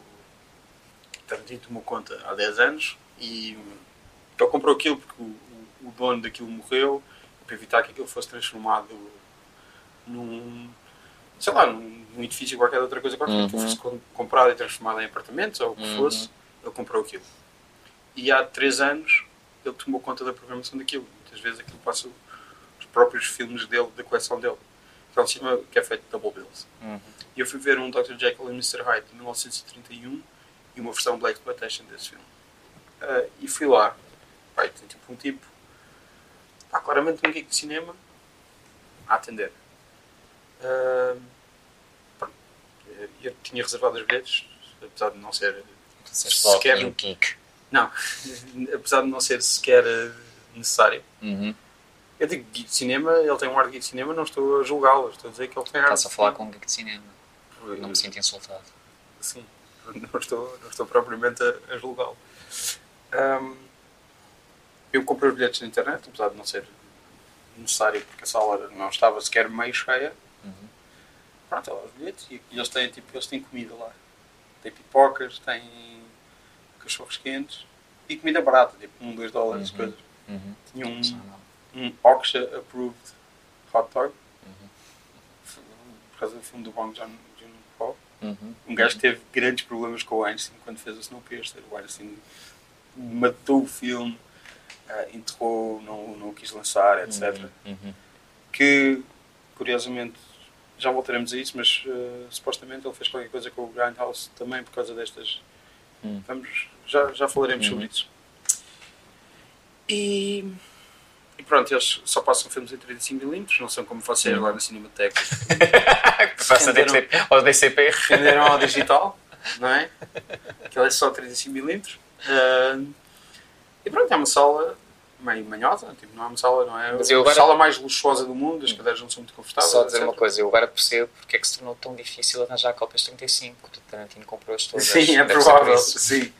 Tarantino tomou conta há 10 anos e ele comprou aquilo porque o, o, dono daquilo morreu para evitar que aquilo fosse transformado num sei lá, num, num edifício qualquer outra coisa qualquer, Uhum. que fosse com- comprado e transformado em apartamentos ou o que Uhum. fosse, ele comprou aquilo. E há 3 anos ele tomou conta da programação daquilo. Muitas vezes aquilo passa os próprios filmes dele, da coleção dele. Que é um cinema que é feito de double bills. Uhum. E eu fui ver um Dr. Jekyll e Mr. Hyde de 1931 e uma versão Black Exploitation desse filme. Ah, e fui lá, pai, tem tipo um tipo, pá, claramente um geek de cinema, a atender. Pronto, eu tinha reservado os bilhetes, apesar de não ser. Logo Sequer- o kick. Não, apesar de não ser sequer ah, necessário. Uhum. Eu digo geek de cinema, ele tem um ar de geek de cinema, não estou a julgá-lo, estou a dizer que ele tem ar Estás a falar com um geek de cinema. Não me sinto insultado. Sim, não estou, não estou propriamente a, a julgá-lo. Ahm, eu comprei os bilhetes na internet, apesar de não ser necessário, porque a sala não estava sequer meio cheia. Uhum. Pronto, lá os bilhetes e, e eles têm, tipo, eles têm comida lá. Tem pipocas, têm cachorros quentes e comida barata, tipo 1, 2 dólares, Uhum. coisas. Uhum. Tinha um, um OXA approved hot dog, Uhum. por causa do filme do Bong Joon Ho. Uhum. Um gajo teve grandes problemas com o Einstein quando fez o Snowpiercer. O Einstein matou o filme, ah, enterrou, não, não o quis lançar, etc. Uhum. Que, curiosamente, já voltaremos a isso, mas ah, supostamente ele fez qualquer coisa com o Grindhouse também por causa destas. Hum. Vamos, já, já falaremos Uhum. sobre isso. E, e pronto, eles só passam filmes em 35mm, não são como vocês Uhum. lá na Cinemateca. Passa Venderam- DCP, ao DCP. venderam ao digital, não é? Aquilo é só 35mm. Ah, e pronto, é uma sala meio manhosa, tipo, não é uma sala, não é Mas eu a agora- sala mais luxuosa do mundo, as cadeiras não são muito confortáveis. Só dizer etc. uma coisa, eu agora percebo porque é que se tornou tão difícil arranjar cópias 35, que o Tarantino comprou-as todas. Sim, é provável, sim.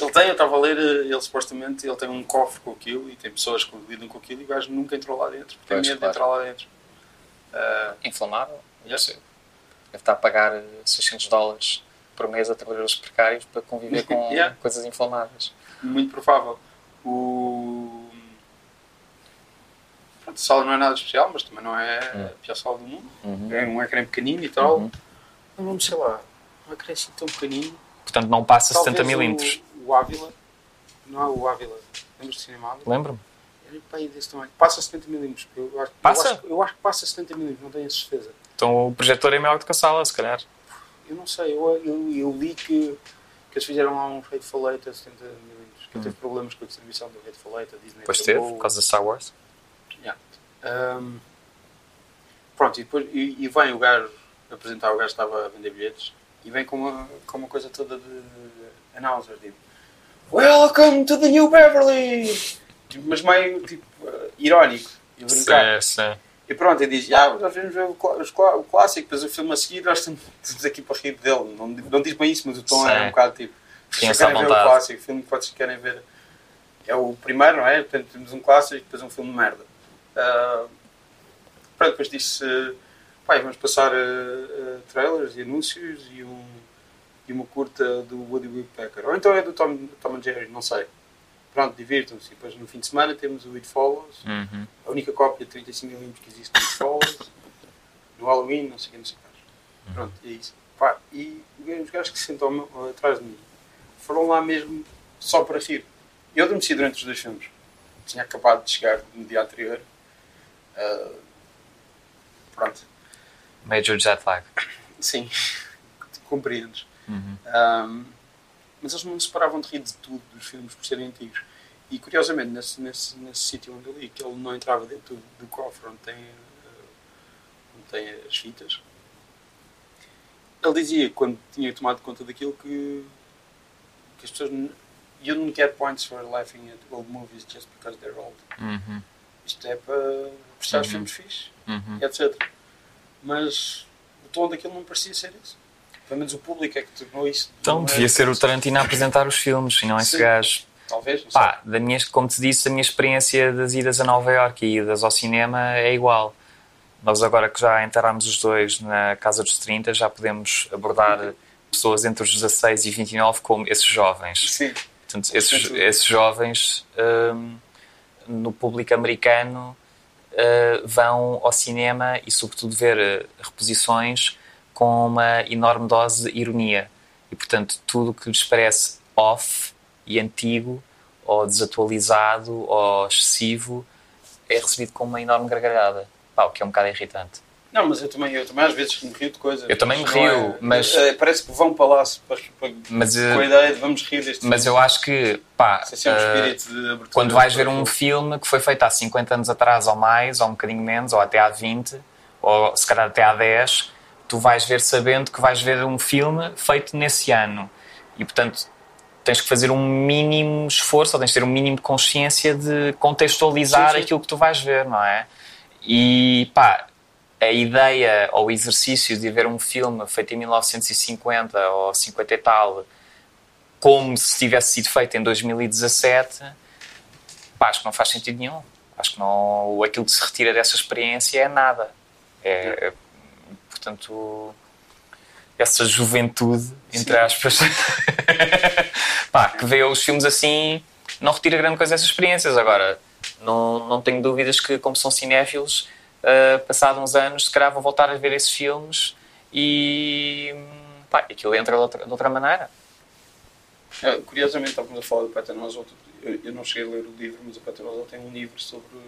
Ele tem, eu estava a ler, eh, ele supostamente ele tem um cofre com aquilo e tem pessoas que lidam com aquilo e o gajo nunca entrou lá dentro, porque tem medo claro. de entrar lá dentro. Ah, Inflamável? Yeah. Deve estar a pagar eh, 600 dólares por mês a trabalhadores precários para conviver com Yeah. coisas inflamáveis. muito provável. O... Pronto, a sala não é nada especial, mas também não é Hum. a pior sala do mundo. Uhum. É um ecrã pequenino e tal. Uhum. Mas vamos, sei lá, um ecrã assim tão pequenino. Portanto, não passa Talvez 70 milímetros. O, o Ávila, não é o Ávila, lembras do cinema Ávila? Lembro-me. Era para aí desse tamanho. Passa 70 milímetros. Eu acho, Passa? Eu acho, eu acho que passa 70 milímetros, não tenho a certeza. Então o projetor é maior do que a sala, se calhar. Eu não sei, eu, eu, eu li que, que eles fizeram lá um Hateful Eight a 70 milímetros. Que ele teve problemas com a distribuição do Hateful Eight, a Disney Hum. Pegou- teve, por causa de Star Wars. Um, pronto, e, depois, e, e vem o gajo apresentar, o gajo estava a vender bilhetes e vem com uma, com uma coisa toda de announcer, tipo Welcome to the New Beverly! Tipo, mas meio tipo uh, irónico e brincar. sim. E pronto, ele diz: ah, nós vamos ver o, o clássico, depois o filme a seguir, nós estamos aqui para rir dele. Não, não diz bem isso, mas o tom Sim. é um bocado tipo: vocês querem ver o clássico, o filme que vocês querem ver é o primeiro, não é? Portanto, temos um clássico e depois um filme de merda. Ah, pronto, depois disse: pai, vamos passar ah, trailers e anúncios e, um, e uma curta do Woody Woodpecker. Ou então é do Tom, Tom and Jerry, não sei. Pronto, divirtam-se. E depois no fim de semana temos o It Follows. Uhum. A única cópia de 35mm que existe no It Follows. no Halloween, não sei o que, não sei o que mais. Pronto, é isso. Pá, e os gajos que se sentam atrás de mim foram lá mesmo só para rir. Eu adormeci durante os dois filmes. Tinha acabado de chegar no dia anterior. Ah, pronto, Major jet lag. sim, compreendes. Uhum. Ahm, mas eles não se paravam de rir de tudo dos filmes por serem antigos. E curiosamente, nesse, nesse, nesse sítio onde eu li, que ele não entrava dentro do cofre onde tem, eh, onde tem as fitas, ele dizia, quando tinha tomado conta daquilo, que, que as pessoas. You don't get points for laughing at old movies just because they're old. Uhum. Isto é para apreciar os Uhum. filmes fixes, Uhum. etc. Mas o tom daquilo não parecia ser isso. Pelo menos o público é que tornou isso. Então é- devia ser o Tarantino a apresentar os filmes e não esse Sim. gajo. Talvez, não sei. Pá, da minha, como te disse, a minha experiência das idas a Nova Iorque e idas ao cinema é igual. Nós agora que já entramos os dois na Casa dos 30 já podemos abordar pessoas entre os 16 e 29 como esses jovens. Sim. Portanto, esses, esses jovens hum, no público americano uh, vão ao cinema e, sobretudo, ver uh, reposições com uma enorme dose de ironia. E, portanto, tudo que lhes parece off e antigo, ou desatualizado, ou excessivo, é recebido com uma enorme gargalhada. Pá, o que é um bocado irritante. Não, mas eu também, eu também às vezes me rio de coisas. Eu também me rio, é- mas- é, parece que vão para lá para, para, Mas, com uh, a ideia de vamos rir deste mas eu acho que, pá, uh, quando vais ver um filme que foi feito há 50 anos atrás ou mais, ou um bocadinho menos, ou até há 20, ou se calhar até há 10, tu vais ver sabendo que vais ver um filme feito nesse ano. E, portanto, tens que fazer um mínimo esforço, ou tens de ter um mínimo de consciência de contextualizar Sim, sim. aquilo que tu vais ver, não é? E, pá, a ideia ou o exercício de ver um filme feito em 1950 ou 50 e tal, como se tivesse sido feito em 2017, pá, acho que não faz sentido nenhum. Acho que não, aquilo que se retira dessa experiência é nada. É, é, portanto, essa juventude, entre Sim. aspas, pá, que vê os filmes assim, não retira grande coisa dessas experiências. Agora, não, não tenho dúvidas que, como são cinéfilos, uh, passados uns anos, se calhar vão voltar a ver esses filmes e pá, aquilo entra de outra, de outra maneira. Ah, Curiosamente, estávamos a falar do Peter Oswalt. Eu, eu não cheguei a ler o livro, mas o Oswalt tem um livro sobre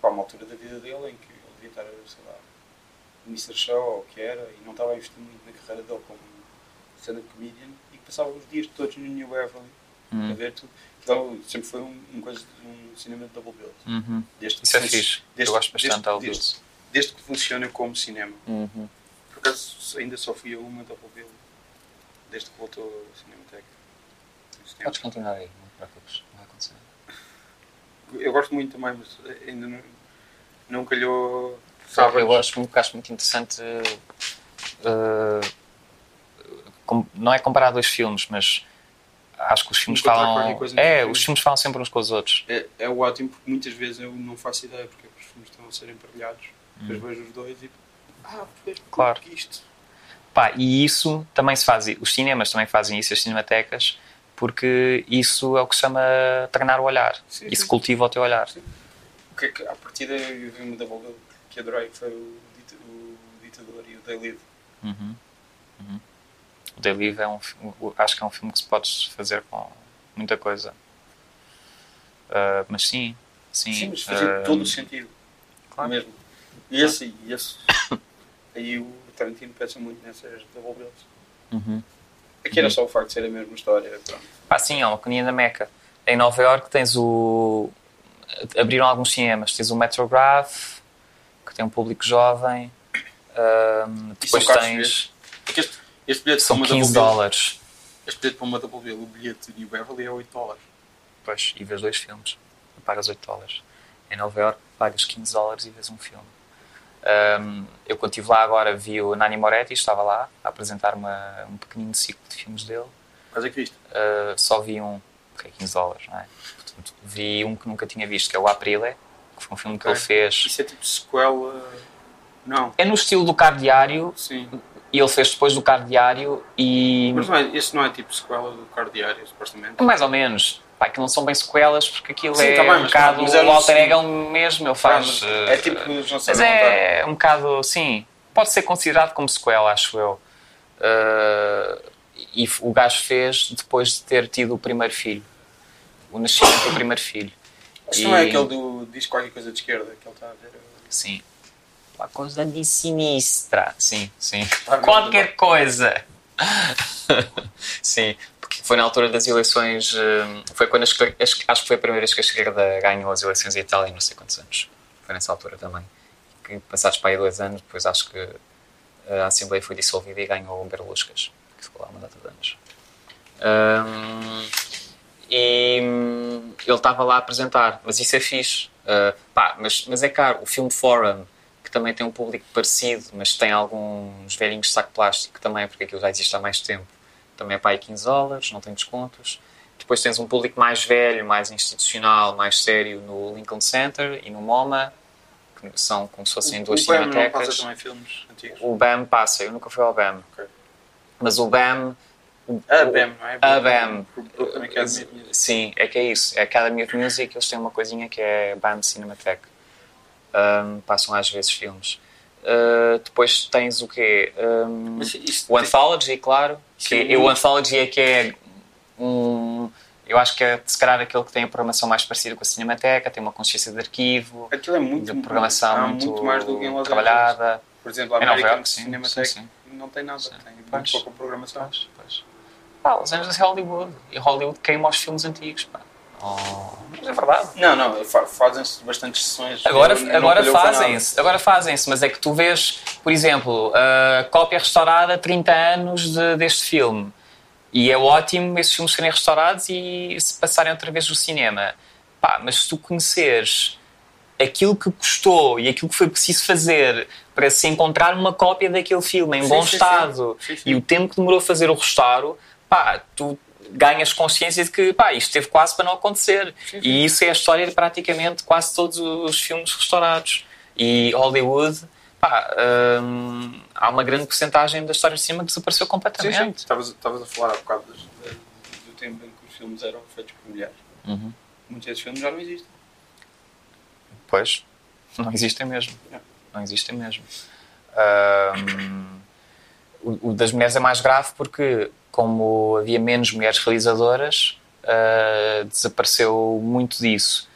pá, uma altura da vida dele em que ele devia estar, sei lá, Mr. Show ou o que era, e não estava a investir muito na carreira dele como stand-up comedian e que passava os dias todos no New Beverly Hum. a ver tudo. Então, sempre foi um, um, coisa, um cinema de double bill. Uhum. Desde que Isso é fixe. desde- Eu gosto bastante desde- desde- isso. Desde que funciona como cinema. Uhum. Por acaso ainda só fui a uma double bill desde que voltou a Cinemateca. No cinema. Podes continuar aí, não te preocupes, não vai acontecer. Eu gosto muito também, mas ainda não, não calhou Sabe, eu acho, muito- acho muito interessante. uh, com- não é comparar dois filmes, mas acho que os filmes Encontrar falam. É, os filmes falam sempre uns com os outros. É, é ótimo porque muitas vezes eu não faço ideia porque os filmes estão a ser emparelhados. Depois vejo os dois e. Ah, porque Hum. Claro. porque isto. Pá, e isso também se faz. Os cinemas também fazem isso, as cinematecas, porque isso é o que se chama treinar o olhar. Sim, Isso sim. cultiva o teu olhar. O que é que, à partida, eu vi uma double bill que adorei, que foi o, o Ditador e o They Live. Uhum. Uhum. O The Live é um acho que é um filme que se pode fazer com muita coisa. Ah, mas sim, sim. Sim, mas fazia ah, todo o sentido. claro. Mesmo. E esse, e esse. aí o Tarantino pensa muito nessas double bills. Uhum. Aqui era só o facto de ser a mesma história. Pronto. Pá, sim, é uma conia da Meca. Em Nova York tens o. Abriram alguns cinemas. Tens o Metrograph, que tem um público jovem. Ahm, E depois tens. este, este bilhete São para uma 15 double bill- dólares. Este bilhete para uma double bill, o bilhete de New Beverly é 8 dólares. Pois, e vês dois filmes. Pagas 8 dólares. Em Nova York pagas 15 dólares e vês um filme. Ahm, eu quando estive lá agora vi o Nani Moretti, estava lá a apresentar uma, um pequenino ciclo de filmes dele. Quais é que viste? Uh, só vi um, que é 15 dólares, não é? Portanto, vi um que nunca tinha visto, que é o Aprile, que foi um filme que Ok. ele fez. Isso é tipo sequela. Não. É no estilo do Car Diário, Sim. E ele fez depois do Car Diário, e Mas não é, esse não é tipo sequela do Cardiário, supostamente. mais ou menos. Pá, que não são bem sequelas, porque aquilo Sim, é tá bem, um mas- bocado. mas é o no alter estilo- ego mesmo, ele faz. é uh, tipo os não Mas sabem é um bocado, sim, pode ser considerado como sequela, acho eu. Uh, e o gajo fez depois de ter tido o primeiro filho. O nascimento do primeiro filho. Isso não é aquele do. diz qualquer coisa de esquerda que ele está a ver. Sim. Uma coisa de sinistra. Sim, sim. Tá? Qualquer coisa. sim, porque foi na altura das eleições. hum, Foi quando a esquerda- acho que acho que foi a primeira vez que a esquerda ganhou as eleições em Itália, não sei quantos anos. Foi nessa altura também. Que passados para aí dois anos, depois acho que a Assembleia foi dissolvida e ganhou o Berluscas, que ficou lá uma data de anos. Hum, e hum, ele estava lá a apresentar, mas isso é fixe. Uh, pá, mas, mas é caro. O filme Forum, também tem um público parecido, mas tem alguns velhinhos de saco plástico também, porque aquilo já existe há mais tempo, também é para aí 15 dólares, não tem descontos. Depois tens um público mais velho, mais institucional, mais sério no Lincoln Center e no MoMA, que são como se fossem duas o BAM não passa cinematecas. também filmes antigos. O BAM passa, eu nunca fui ao BAM. Ok. Mas o BAM. A BAM, não é? A BAM. Sim, é que é isso. É a Academy of Music, eles têm uma coisinha que é BAM Cinematheque. Um, passam às vezes filmes. Uh, depois tens o quê? Um, o tem- Anthology, claro. Isso Que, é o muito- Anthology é que é um. Eu acho que é, se calhar, aquele que tem a programação mais parecida com a Cinemateca, tem uma consciência de arquivo, Aquilo é muito, de programação há muito, mais do que em Los trabalhada. Por exemplo, a Em Nova American York, sim, Cinematheque sim, não tem nada, Sim. tem muito Pois. pouca programação. Pois, pois. Pá, Los Angeles é Hollywood. E Hollywood queima os filmes antigos. Pá. Oh, mas é verdade. Não, não, fa- fazem-se bastantes sessões. Agora, Eu agora fazem-se, agora fazem-se, mas é que tu vês, por exemplo, a cópia restaurada 30 anos de- deste filme. E é ótimo esses filmes serem restaurados e se passarem outra vez no cinema. Pá, mas se tu conheceres aquilo que custou e aquilo que foi preciso fazer para se encontrar uma cópia daquele filme em Sim, bom sim, estado sim. e o tempo que demorou a fazer o restauro, pá, tu ganhas consciência de que pá, isto teve quase para não acontecer. Sim, sim. E isso é a história de praticamente quase todos os filmes restaurados. E Hollywood, pá, hum, há uma grande porcentagem da história do cinema que desapareceu Sim, completamente. sim. Estavas estavas a falar há bocado de- do tempo em que os filmes eram feitos por mulheres. Uhum. Muitos desses filmes já não existem. Pois, não existem mesmo. Não. Não existem mesmo. Ahm, o, o das mulheres é mais grave porque, como havia menos mulheres realizadoras, ah, desapareceu muito disso.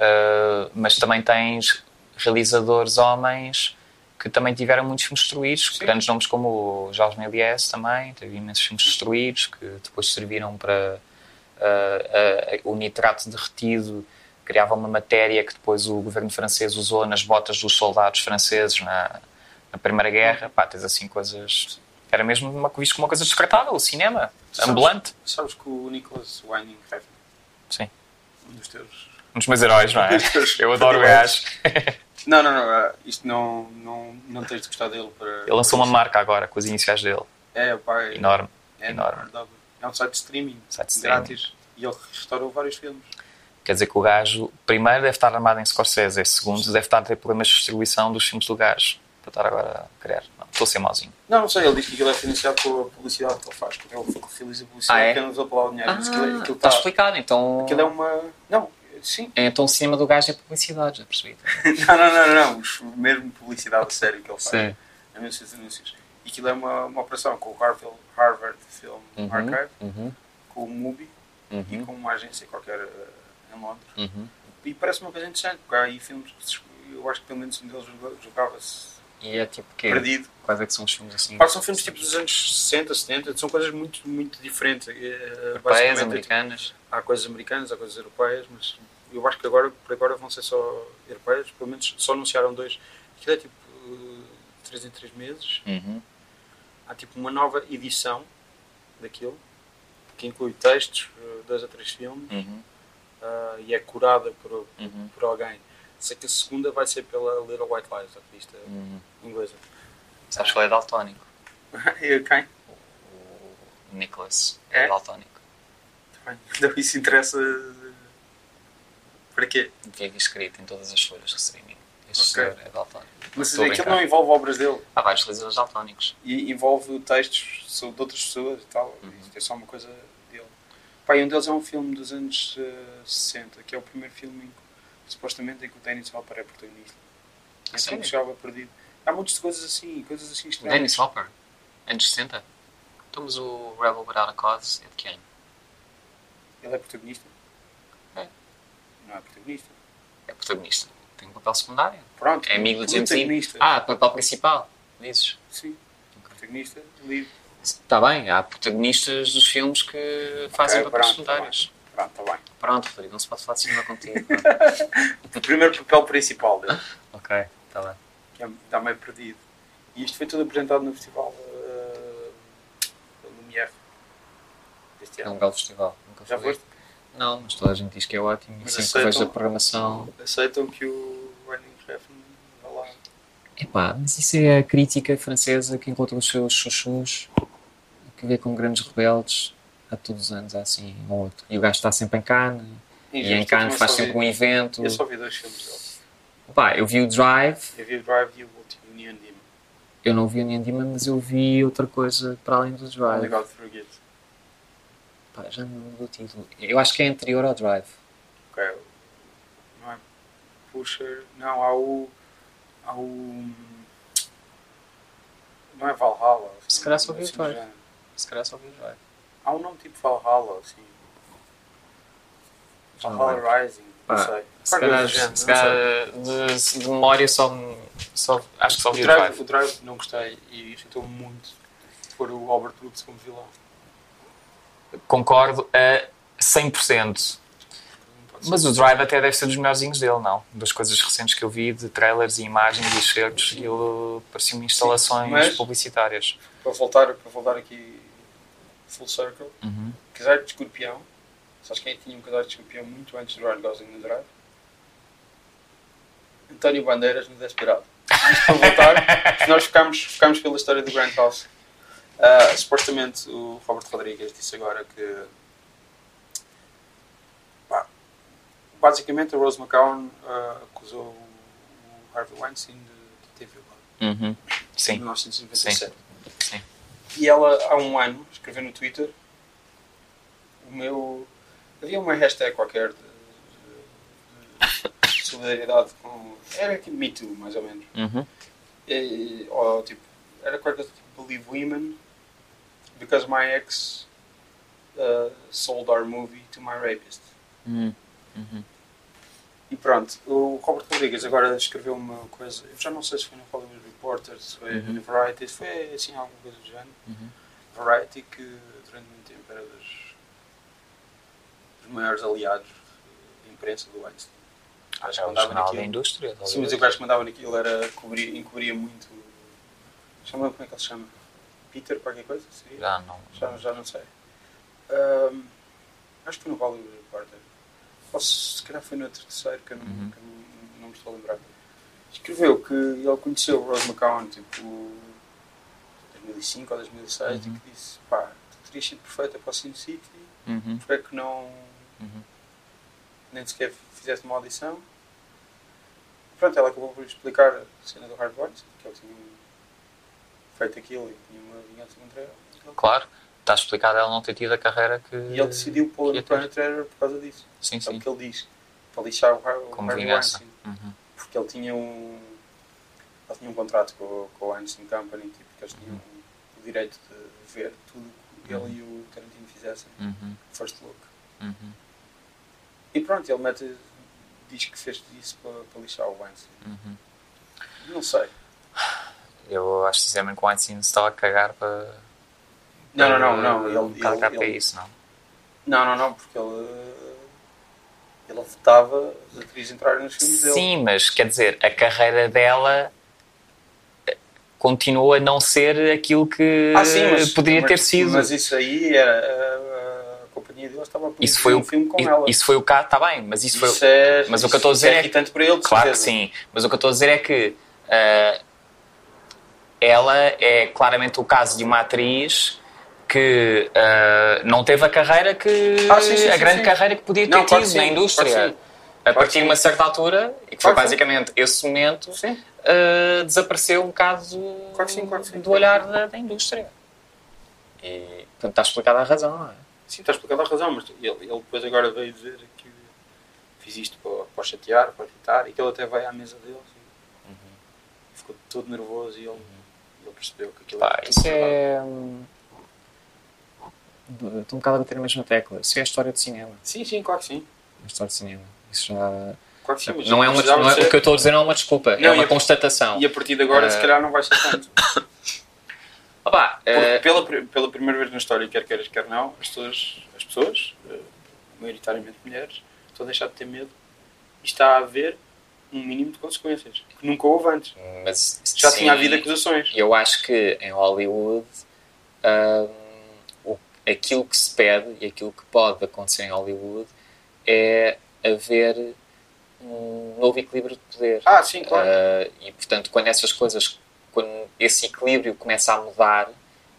Ah, mas também tens realizadores homens que também tiveram muitos filmes destruídos, Sim. grandes nomes como o Jorge Méliès também, teve imensos filmes destruídos que depois serviram para ah, o nitrato derretido criava uma matéria que depois o governo francês usou nas botas dos soldados franceses na, na Primeira Guerra. Pá, tens assim coisas. Era mesmo uma, visto como uma coisa descartável, cinema, Sabes- ambulante. Sabes que o Nicholas Winding Refn, Sim. um dos teus. Um dos meus heróis, não é? Eu adoro o gajo. Não, não, não. ah, Isto não, não, não tens de gostar dele para. Ele lançou uma marca agora com as iniciais dele. É, pá, é, Enorme. É, enorme. É um site de streaming. Site de streaming. grátis. E ele restaurou vários filmes. Quer dizer que o gajo, primeiro, deve estar armado em Scorsese, segundo, deve estar a ter problemas de distribuição dos filmes do gajo. Para estar agora a querer. Não, estou a ser mauzinho. Não, não sei, ele diz que aquilo é financiado pela publicidade que ele faz. Que ele realiza publicidade Ah, é? que não usou para lá o dinheiro. mas aquilo, é- aquilo, está tá- explicado, então. aquilo é uma. Não, sim. Então o cinema do gajo é publicidade, já percebi. Não, não, não, não. Os- Mesmo publicidade séria que ele faz. Sim. Anúncios, anúncios. E aquilo é uma, uma operação com o Harvard, Harvard Film Uhum, Archive, uhum, com o MUBI e uhum, com uma agência qualquer eh, em Londres. uhum. E parece uma coisa interessante, porque há aí filmes que eu acho que pelo menos um deles joga- jogava-se E é tipo quê? perdido. Quais é que são os filmes assim? São filmes tipo dos anos 60, 70, são coisas muito, muito diferentes. Eh, Europeias, americanas? há coisas americanas, há coisas europeias, mas eu acho que agora, por agora vão ser só europeias, pelo menos só anunciaram dois. Aquilo é tipo 3 em 3 meses, Uhum. há tipo uma nova edição daquilo, que inclui textos, eh, dois a três filmes, Uhum. ah, e é curada por, Uhum. por alguém. Sei que a segunda vai ser pela Little White Lies, a revista Uhum. inglesa. Sabes que ele é daltónico? E quem? O Nicholas É? é daltónico. Bem. Então isso interessa. Para quê? Devia vir escrito em todas as folhas de streaming. Este Ok. senhor é daltónico. Mas Estou aquilo não envolve obras dele. Há vários realizadores daltónicos. e envolve textos so- de outras pessoas e tal. Uhum. Isto é só uma coisa dele. Pá, e um deles é um filme dos anos eh, 60, que é o primeiro filme em que, supostamente em que o Dennis Hopper é protagonista. É sério? filme que chegava perdido. Há muitas coisas assim, coisas assim estranhas. Dennis Hopper, anos 60. Então, mas o Rebel Without a Cause é de quem? Ele é protagonista? É. Não é protagonista. É protagonista. Tem um papel secundário. Pronto. É amigo do James. Protagonista. Ah, papel principal. Dizes. Sim. Protagonista, livre. Está bem, há protagonistas dos filmes que fazem Ok, papéis pronto, secundários. Pronto, está bem. Pronto, Rodrigo, não se pode falar de cinema contigo. O primeiro papel principal dele. ok, está bem. que é- está meio perdido. E isto foi tudo apresentado no festival uh, Lumière deste É um ano. belo festival. Nunca Já foste? Não, mas toda a gente diz que é ótimo. E Mas sempre que vejo a aceitam- programação. Aceitam que o Running Refn vá lá. Epá, mas isso é a crítica francesa que encontra os seus chuchus, que vê como grandes rebeldes há todos os anos, há assim um ou outro. E o gajo está sempre em Cannes, e em Injusto, Cannes faz sempre um vi- evento. Eu só vi dois filmes dele. Pá, eu vi o Drive, Eu vi o Drive e o último, Neon Demon. Eu não vi o Neon Demon, mas eu vi outra coisa para além do Only Drive. God Forget. Pá, já não lembro do título. Eu acho que é anterior ao Drive. Ok. Não é Pusher. Não, há o. Há o. Não é Valhalla. Se calhar só vi o assim Drive. Se calhar só vi o Drive. Há um nome tipo Valhalla, assim. Valhalla Rising. Não Ah, sei. Se calhar, se de, de memória só, só acho que só vi O drive, o drive não gostei e irritou-me muito pôr o Albert Woods como vilão. Concordo a 100%. Não pode ser. Mas o Drive até deve ser dos melhorzinhos dele, não? Das coisas recentes que eu vi, de trailers e imagens e certos, aquilo pareciam instalações mas- publicitárias. para, voltar, para voltar aqui full circle, Uhum. casar de escorpião. Sabes quem tinha um casar de escorpião muito antes do Ryan Gosling no drive? António Bandeiras no Desperado. Isto para voltar, nós ficámos, ficámos pela história do Grand House. Ah, supostamente o Robert Rodrigues disse agora que pá, basicamente a Rose McGowan ah, acusou o Harvey Weinstein de, de ter violado Uhum. em Sim. 1997. Sim. E ela, há um ano, escreveu no Twitter o meu. Havia uma hashtag qualquer de, de- de solidariedade com. Era tipo Me Too, mais ou menos. Uhum. E, ou tipo. Era qualquer coisa tipo Believe Women because my ex uh, sold our movie to my rapist. Uhum. Uhum. E pronto, o Robert Rodrigues agora escreveu uma coisa, eu já não sei se foi no Hollywood Reporter, se foi Uhum. no Variety, se foi assim alguma coisa do género. Uhum. Variety que durante muito tempo era dos, dos maiores aliados de imprensa do Weinstein. Ah, já o jornal da indústria. Sim, mas o gajo que mandava naquilo era cobrir, encobria muito. Chama como é que ele se chama? Peter, qualquer coisa? Seria? Já não. Já, já não sei. Ahm, acho que foi no Hollywood Reporter. Ou se, calhar foi no outro terceiro, que eu, não, Uhum. que eu não, não me estou a lembrar. Escreveu que ele conheceu o Rose McGowan tipo 2005 ou 2006 Uhum. e que disse: pá, tu terias sido perfeita para o Sin City, Uhum. porque é que não. Uhum. nem sequer fizeste uma audição? Pronto, ela acabou por explicar a cena do Hard Boys, que ele tinha feito aquilo e tinha uma vingança contra ele. Claro, está explicado ela não ter tido a carreira que. E ele decidiu pô-la no. Planet Terror por causa disso. Sim, É sim. o que ele diz. Para lixar o, Har o Como Harvey. Weinstein. Uhum. Porque ele tinha um. Ele tinha um contrato com, com a Weinstein Company, tipo, que eles tinham o direito de ver tudo que Uhum. ele e o Tarantino fizessem. Uhum. First look. Uhum. E pronto, ele mete, diz que fez isso para, para lixar o Weinstein. Uhum. Não sei. Eu acho sinceramente que o Weinstein estava a cagar para. Não, não, não, Ele, cá para ele- isso, não. não, não, não, porque ele. Ele vetava as atrizes entrarem nos filmes dele. Sim, mas quer dizer, a carreira dela continua a não ser aquilo que Ah, sim, mas, poderia mas- ter sido. Mas isso aí era. A, a companhia dele estava a isso foi um o, filme com ela. isso foi o caso, está bem, mas isso, foi. é, mas o que eu estou a dizer isso é é que- irritante para ele, Claro que sim, mas o que eu estou a dizer é que ah, ela é claramente o caso de uma atriz que ah, não teve a carreira que. Ah, sim, sim, a grande carreira que podia ter Não, tido na indústria. A partir de uma certa altura, e que foi basicamente esse momento, Ah, desapareceu um bocado Claro sim, claro sim. do olhar da, da indústria. E, portanto, está explicada a razão, não é? Sim, está explicado a razão, mas ele, ele depois agora veio dizer que fiz isto para, para chatear, para irritar, e que ele até veio à mesa dele Uhum. ficou todo nervoso e ele, ele percebeu que aquilo Pá, isso é. hum, Estou um bocado a bater na mesma tecla. Isso é a história de cinema. Sim, sim, claro que sim. A história de cinema. Isso já. Claro que sim mas Não é uma, não é- ser- o que eu estou a dizer não é uma desculpa, é Não, uma e a- constatação. E a partir de agora, Eh, se calhar, não vai ser tanto. Opa, Porque eh, pela, pela primeira vez na história, quer queiras, quer não, as pessoas, as pessoas eh, maioritariamente mulheres, estão a deixar de ter medo e está a haver um mínimo de consequências que nunca houve antes. mas Já sim, tinha havido acusações. Eu acho que em Hollywood hum, o- aquilo que se pede e aquilo que pode acontecer em Hollywood é haver um novo equilíbrio de poder. Ah, sim, claro. Uh, e portanto, quando essas coisas, quando esse equilíbrio começa a mudar,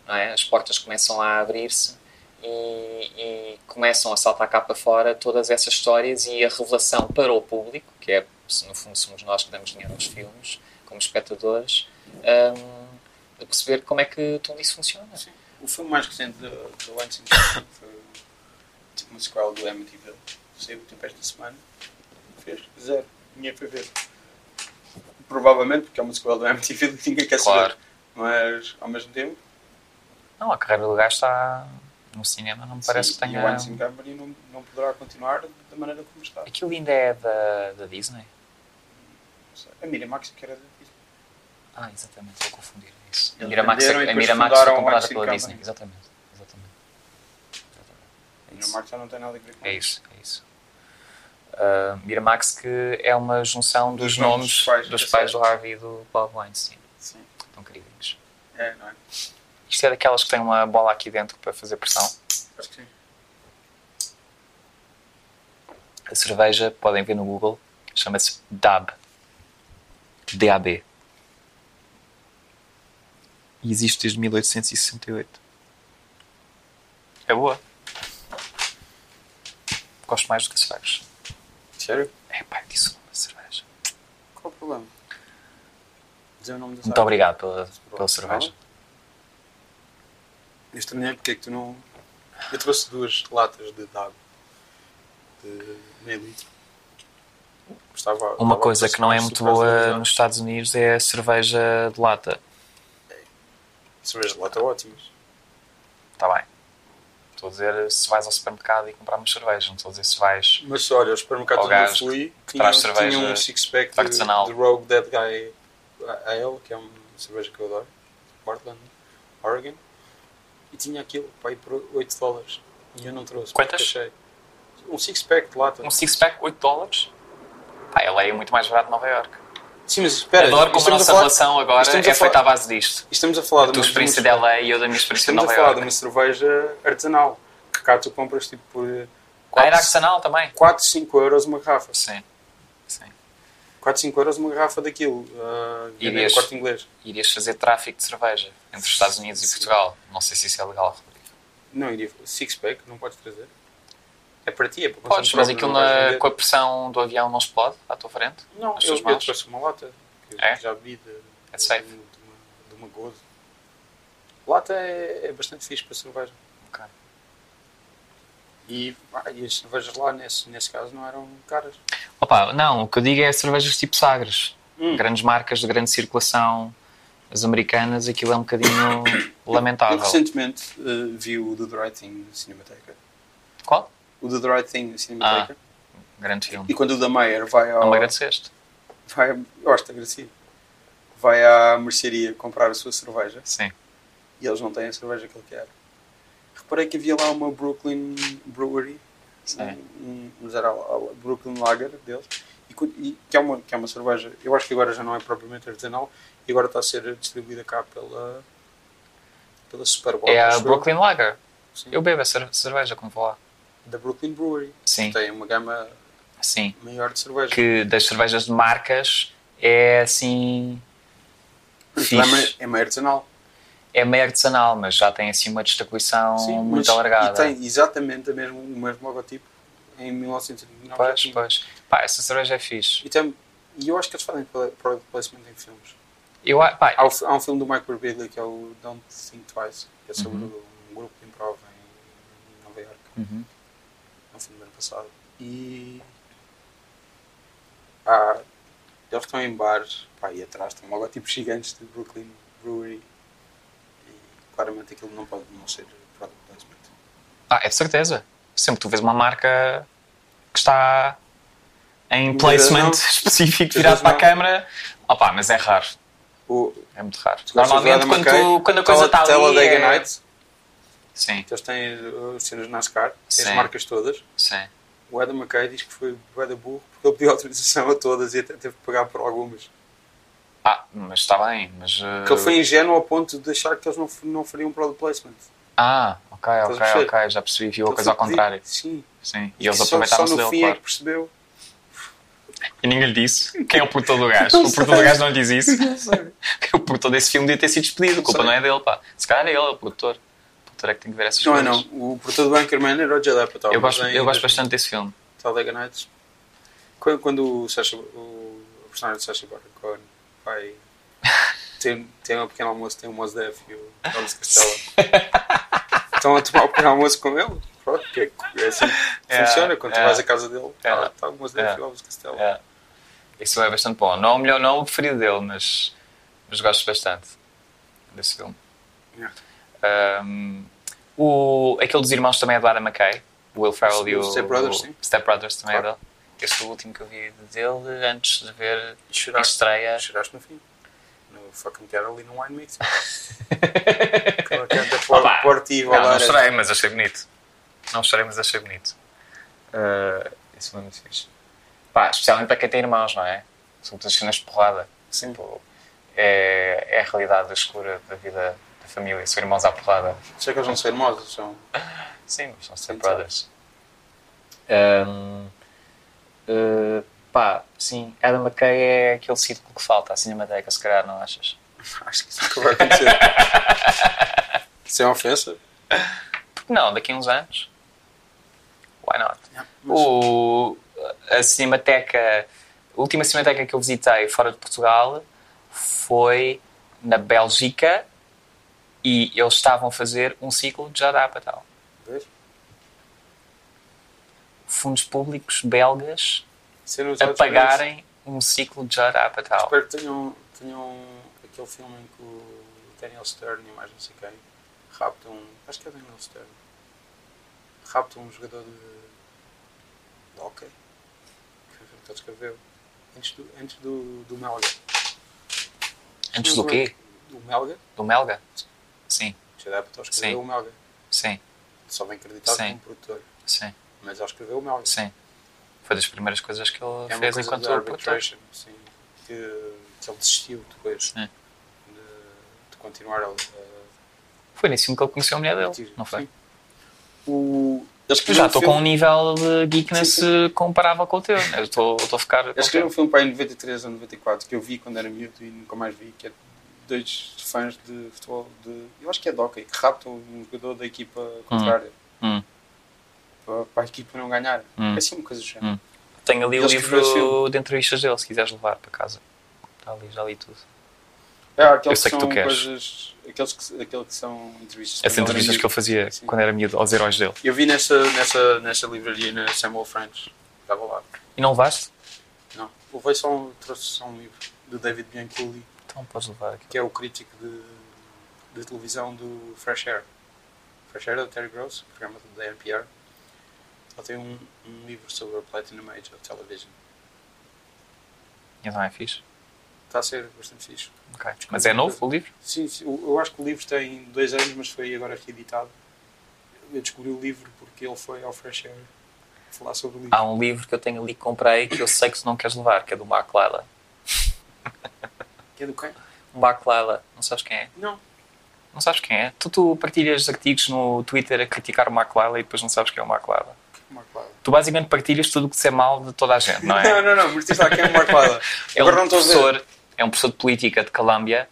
é? as portas começam a abrir-se e, e começam a saltar cá para fora todas essas histórias e a revelação para o público, que é, se no fundo somos nós que damos dinheiro aos filmes, como espectadores, um, a perceber como é que tudo isso funciona. Sim. O filme mais recente do, do Weinstein foi tipo uma sequela do Amityville. Saiu tipo esta semana. Fez zero. Ninguém foi ver. Provavelmente porque é uma sequela do Amityville e ninguém quer Claro. saber. Mas ao mesmo tempo, Não, a carreira do gajo está no cinema, não me parece sim, que e tenha. o Weinstein Company não, não poderá continuar da maneira como está. Aquilo ainda é da, da Disney? A Miramax que era da Disney. Ah, exatamente, estou a confundir é isso. A Miramax, e a Miramax foi o comprada pela. Disney. Exatamente. exatamente. A Miramax já não tem nada a ver com É isso, é isso. Ah, Miramax que é uma junção dos, Dos nomes dos pais, dos pais do Harvey e do Bob Weinstein. Sim. Estão queridinhos. É, não é? Isto é daquelas que têm uma bola aqui dentro para fazer pressão. Acho que sim. A cerveja, podem ver no Google, chama-se DAB. D-A-B. E existe desde 1868. É boa. Gosto mais do que cerveja. Sério? É pá, disse uma cerveja. Qual o problema? Dizer o nome da Muito sala. obrigado pela, pela cerveja. Eu estranhei porque é que tu não. Eu trouxe duas latas de DAB de meio litro. Estava, Uma estava coisa que não é muito da boa nos Estados Unidos é a cerveja de lata. Cervejas de lata ótimas. Está bem. Estou a dizer se vais ao supermercado e comprar uma cerveja. Não estou a dizer se vais. Mas olha, os supermercados Ao onde eu fui que tinham, traz cerveja tinham um six-pack de, de Rogue Dead Guy Ale, que é uma cerveja que eu adoro, Portland, Oregon, e tinha aquilo para ir por 8 dólares. E eu não trouxe. Quantas? achei- Um six-pack de lata. Um six-pack, 8 dólares? Pá, ela é muito mais barato de Nova York. Sim, mas espera. Adoro como a nossa falar- relação agora é feita à base disto. Estamos a falar A de tua uma- experiência de LA e eu da minha experiência de Estamos a Nova falar de uma cerveja artesanal. Que cá tu compras tipo por Ah, era 4, artesanal também? 4 5 euros uma garrafa. Sim. Sim. 4, 5 euros uma garrafa daquilo. Uh, vês- corte inglês. Irias fazer tráfico de cerveja entre os Estados Unidos e Portugal. Não sei se isso é legal, Rodrigo. Não, iria. Six-pack, não podes trazer. É para ti, é para Podes, mas aquilo na- com a pressão do avião não explode à tua frente? Não, eu, eu trouxe uma lata. Que eu É? já bebi de, É de, safe. de, uma, de uma gozo. Lata é, é bastante fixe para cerveja. Ok. E, ah, e as cervejas lá, nesse, nesse caso, não eram caras. Opa, não, o que eu digo é cervejas tipo Sagres. Hum. Grandes marcas de grande circulação, as americanas, aquilo é um bocadinho Eu lamentável. recentemente eh, vi o Do the Right Thing na Cinemateca. Qual? O Do the Right Thing na Cinemateca. Grande filme. E quando o da Meyer vai ao. Não me agradeceste? vai, eu acho que agradecido. Vai à mercearia comprar a sua cerveja Sim. e eles não têm a cerveja que ele quer. Reparei que havia lá uma Brooklyn Brewery, Sim. um, um, era a- Brooklyn Lager deles, e, e que, é uma, que é uma cerveja, eu acho que agora já não é propriamente artesanal, e agora está a ser distribuída cá pela, pela Superboc. É a. Brooklyn Lager. Sim. Eu bebo a cer- cerveja quando vou lá. Da Brooklyn Brewery. Sim. Tem uma gama Sim. maior de cerveja. Que das cervejas de marcas é assim. É, é meio artesanal. É meio artesanal, mas já tem assim uma distribuição muito mas- alargada. E tem exatamente o mesmo, o mesmo logotipo em 1999. já Pois, pois. Pá, essa cerveja é fixe. E, tem, e eu acho que eles fazem product placement em filmes. Eu, pá, Há, há um filme do Mike Birbiglia que é o Don't Think Twice, que é sobre Uhum. um grupo de improv em Nova York. Uhum. É um filme do ano passado. E. Há, eles estão em bares, pá, e atrás estão logotipos gigantes de Brooklyn Brewery. E claramente aquilo não pode não ser product placement. Ah, é de certeza. Sempre que tu vês uma marca que está em placement não. específico virado para a câmara, opá, mas é raro. O, É muito raro. Normalmente, quando, tu- quando a coisa está ali. É... Nights, Sim, que eles têm as cenas de NASCAR, têm Sim. as marcas todas. sim. O Adam McKay diz que foi bué da burro porque ele pediu autorização a todas e até teve que pagar por algumas. Ah, mas está bem. Mas, uh, Que ele foi ingênuo ao ponto de achar que eles não, não fariam product placement. Ah, ok, ok, ok. Já percebi. Viu a Ele coisa ao contrário. Sim. Sim. E que eles aproveitaram-se só no dele, fim é claro. que percebeu. E ninguém lhe disse. Quem é o produtor do gajo? O produtor do gajo não lhe diz isso. o produtor desse filme devia ter sido despedido. A culpa Sei. não é dele, pá. Se calhar é ele, é o produtor. É que ver essas Não é coisas. não. O produtor do Anchorman era o Judd Apatow. Eu gosto, em- eu gosto bastante desse filme. Talladega Nights. Quando, quando o, Sacha, o, o personagem de Sacha Baron Cohen vai tem, tem um pequeno almoço, tem o Mos Def e o Elvis Castelo. Estão a tomar o pequeno almoço com ele. Pronto, que é, é assim que É, funciona. Quando tu é. vais à casa dele, É. está tá o Mos Def É. e o Elvis Castelo. É. Isso é bastante bom. Não é o melhor, não é o preferido dele, mas, mas gosto bastante desse filme. Yeah. Um, o, aquele dos irmãos também é do Adam McKay. O Will Ferrell e O o Step Brothers, o sim. Step Brothers também é Claro. dele. Esse foi o último que eu vi dele antes de ver E a estreia. choraste no fim. No fucking quero ali no Wine Mix. Aquela canta por, Opa! por ti, Não, não chorei, mas achei bonito. Não chorei, mas achei bonito. Uh, isso foi muito fixe. Pá, especialmente para quem tem irmãos, não é? São todas cenas de porrada. Sim. Tipo, é, é a realidade escura da vida da família. São irmãos à porrada. Sei que eles vão ser hermosos, são. Sim, mas são Step Brothers. Um, uh, pá, sim, Adam McKay é aquele círculo que falta à Cinemateca, se calhar, não achas? Acho que isso nunca vai acontecer. Isso é uma ofensa. Porque não, daqui a uns anos. Why not? Yeah, mas- O, a Cinemateca, a última Cinemateca que eu visitei fora de Portugal foi na Bélgica e eles estavam a fazer um ciclo de Apatow. Vês? Fundos públicos belgas é a pagarem um ciclo de Judd Apatow. Espero que tenham, tenham aquele filme em que o Daniel Stern e mais não sei quem raptam. Acho que é o Daniel Stern. Raptam um jogador de. de hockey. Que foi o que ele escreveu. Antes do, antes do, do Melga. Antes do quê? Do Melga. Do Melga? Sim, Já dá para escrever Sim. o Melga. sim, Só bem acreditado Sim. como produtor. sim, Mas ele escreveu o Melga. sim. Foi das primeiras coisas que ele É fez enquanto produtor. sim, que, que ele desistiu depois Sim. de, de continuar a, a Foi nesse filme que ele conheceu a mulher dele, Sim. não foi? O, eles Eu já estou um com um filme- nível de geekness Sim, eh, comparável com o teu. Eu estou estou a ficar. Eles escreveram um filme para aí em 93 ou 94 que eu vi quando era miúdo e nunca mais vi, que é dois fãs de futebol de. Eu acho que é de hockey, que raptam um jogador da equipa contrária Hum. para, para a equipa não ganhar. Hum. É assim uma coisa do género. Hum. Tenho ali o Ele escreveu esse livro de entrevistas dele, se quiseres levar para casa. Está ali, já li tudo. É, aqueles Eu sei que que tu são queres. coisas. Aqueles que, aqueles que são entrevistas. Essas entrevistas que ele fazia Sim. quando era miúdo aos heróis dele. Eu vi nessa, nessa, nessa livraria na Samuel French. Estava lá. E não levaste? Não. Levei só um, trouxe só um livro de David Bianculli, Então podes levar aqui. que é o crítico de, de televisão do Fresh Air. Fresh Air é do Terry Gross, programa da NPR. Ele tem um, um livro sobre a Platinum Age of Television. Então é fixe. Está a ser bastante fixe. Mas é novo o livro? Sim, sim, eu acho que o livro tem dois anos, mas foi agora reeditado. Eu descobri o livro porque ele foi ao Fresh Air falar sobre o livro. Há um livro que eu tenho ali que comprei que eu sei que tu não queres levar, que é do Mark Lyle. Que é do quem? Um Lyle, não sabes quem é? Não. Não sabes quem é? Tu, tu partilhas artigos no Twitter a criticar o Mark Lyle e depois não sabes quem é o. Mark Lyle. Tu basicamente partilhas tudo o que é mal de toda a gente, não é? Não, não, não, mas diz lá quem é o Mark Lyle. É um, professor, é um professor de política de Colômbia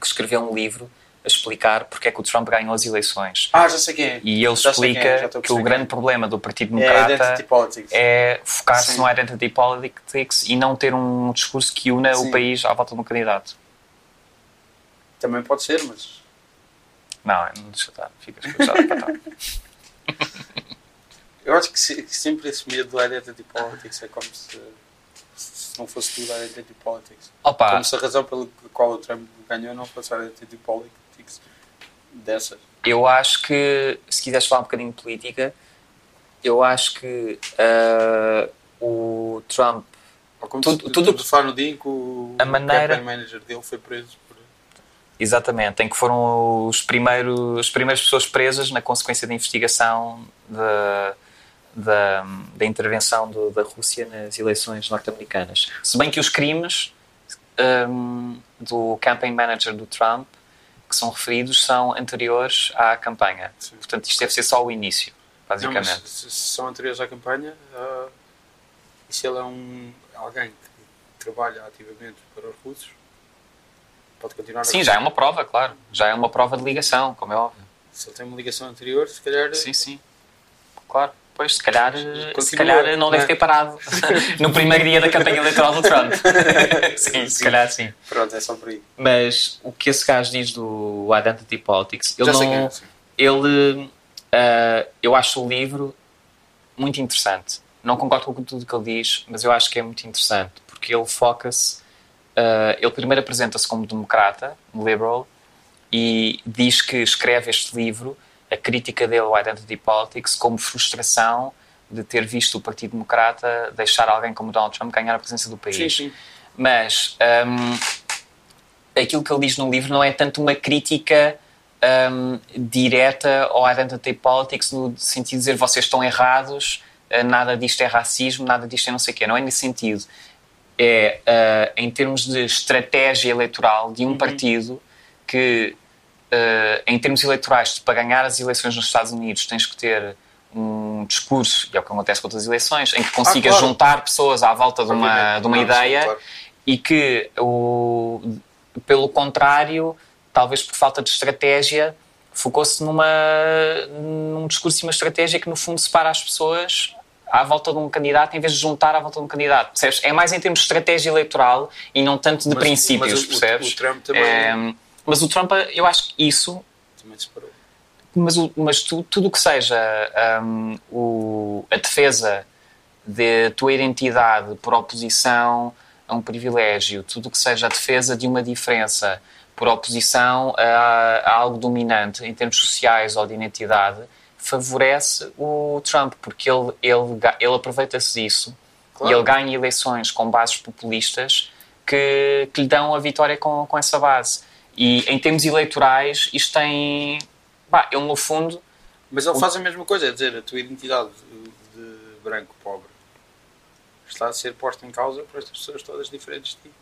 que escreveu um livro a explicar porque é que o Trump ganhou as eleições. Ah, já sei quem é. E ele Já é, explica a que o grande quem problema do Partido É Democrata Politics. é focar-se no identity politics e não ter um discurso que una Sim. o país à volta de um candidato. Também pode ser, mas. Não, não deixa estar. Ficas com a chave para estar. Eu acho que, se- que sempre esse medo do Identity Politics é como se, se não fosse tudo Identity Politics. Opa, Como se a razão pela qual o Trump ganhou não fosse Identity Politics dessas. eu acho que, se quiseres falar um bocadinho de política, eu acho que ah, o Trump Ou como Tudo- se, tudo- tudo falar no dia em que o A maneira- campaign manager dele foi preso por. Exatamente, em que foram os primeiros, as primeiras pessoas presas na consequência da investigação da, da, da intervenção do- da Rússia nas eleições norte-americanas. Se bem que os crimes hum, do campaign manager do Trump que são referidos são anteriores à campanha. Sim. Portanto, isto deve ser só o início, Não, basicamente. mas se, são anteriores à campanha, ah, e se ele é um, alguém que trabalha ativamente para os russos, pode continuar a Sim, já é uma prova, claro. Já é uma prova de ligação, como é óbvio. Se ele tem uma ligação anterior, se calhar. Sim, sim. Claro. Pois, se calhar, se calhar não deve né? ter parado no primeiro dia da campanha eleitoral do Trump. sim, se calhar sim. Pronto, é só por aí. Mas o que esse gajo diz do Identity Politics, ele Já não. é. Ele. ah, eu acho o livro muito interessante. Não concordo com tudo que ele diz, mas eu acho que é muito interessante porque ele foca-se. ah, ele primeiro apresenta-se como democrata, liberal, e diz que escreve este livro, a crítica dele ao Identity Politics, como frustração de ter visto o Partido Democrata deixar alguém como Donald Trump ganhar a presença do país. Sim, sim. Mas hum, aquilo que ele diz no livro não é tanto uma crítica hum, direta ao identity politics, no sentido de dizer vocês estão errados, eh, nada disto é racismo, nada disto é não sei o quê. Não é nesse sentido. É eh, em termos de estratégia eleitoral de um partido que, em termos eleitorais, para ganhar as eleições nos Estados Unidos, tens que ter um discurso, e é o que acontece com outras eleições, em que consigas claro. juntar pessoas à volta de uma, de uma sim, ideia claro. e que, o, pelo contrário, talvez por falta de estratégia, focou-se numa, num discurso e uma estratégia que, no fundo, separa as pessoas à volta de um candidato em vez de juntar à volta de um candidato. Percebes? É mais em termos de estratégia eleitoral e não tanto de Mas- princípios, mas o- o- percebes? o Trump também- É, mas o Trump, eu acho que isso Também se parou. mas, o- mas tu- tudo o que seja hum, o- a defesa da tua identidade por oposição a um privilégio, tudo o que seja a defesa de uma diferença por oposição a, a algo dominante em termos sociais ou de identidade, favorece o Trump, porque ele, ele, ele aproveita-se disso Claro. e ele ganha eleições com bases populistas que, que lhe dão a vitória com, com essa base. E em termos eleitorais, isto tem. Pá, ele no fundo. Mas ele faz a mesma coisa, é dizer, a tua identidade de, branco pobre está a ser posta em causa por estas pessoas todas diferentes de ti.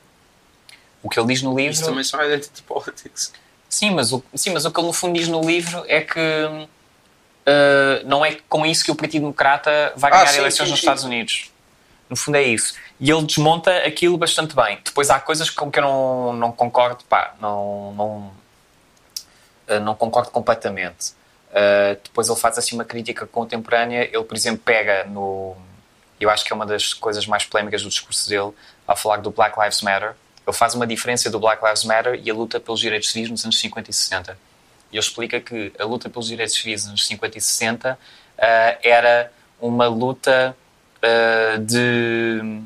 O que ele diz no livro. Isso também são identity politics. Sim, mas o, sim, mas o que ele no fundo diz no livro é que uh, não é com isso que o Partido Democrata vai Ah, ganhar sim, eleições sim, nos. Estados Unidos. No fundo é isso. E ele desmonta aquilo bastante bem. Depois há coisas com que eu não, não concordo, pá, não, não, uh, não concordo completamente. Uh, depois ele faz assim uma crítica contemporânea. Ele, por exemplo, pega no. Eu acho que é uma das coisas mais polémicas do discurso dele, ao falar do Black Lives Matter. Ele faz uma diferença do Black Lives Matter e a luta pelos direitos civis nos anos 50 e 60. E ele explica que a luta pelos direitos civis nos anos 50 e 60 ah, era uma luta ah, de.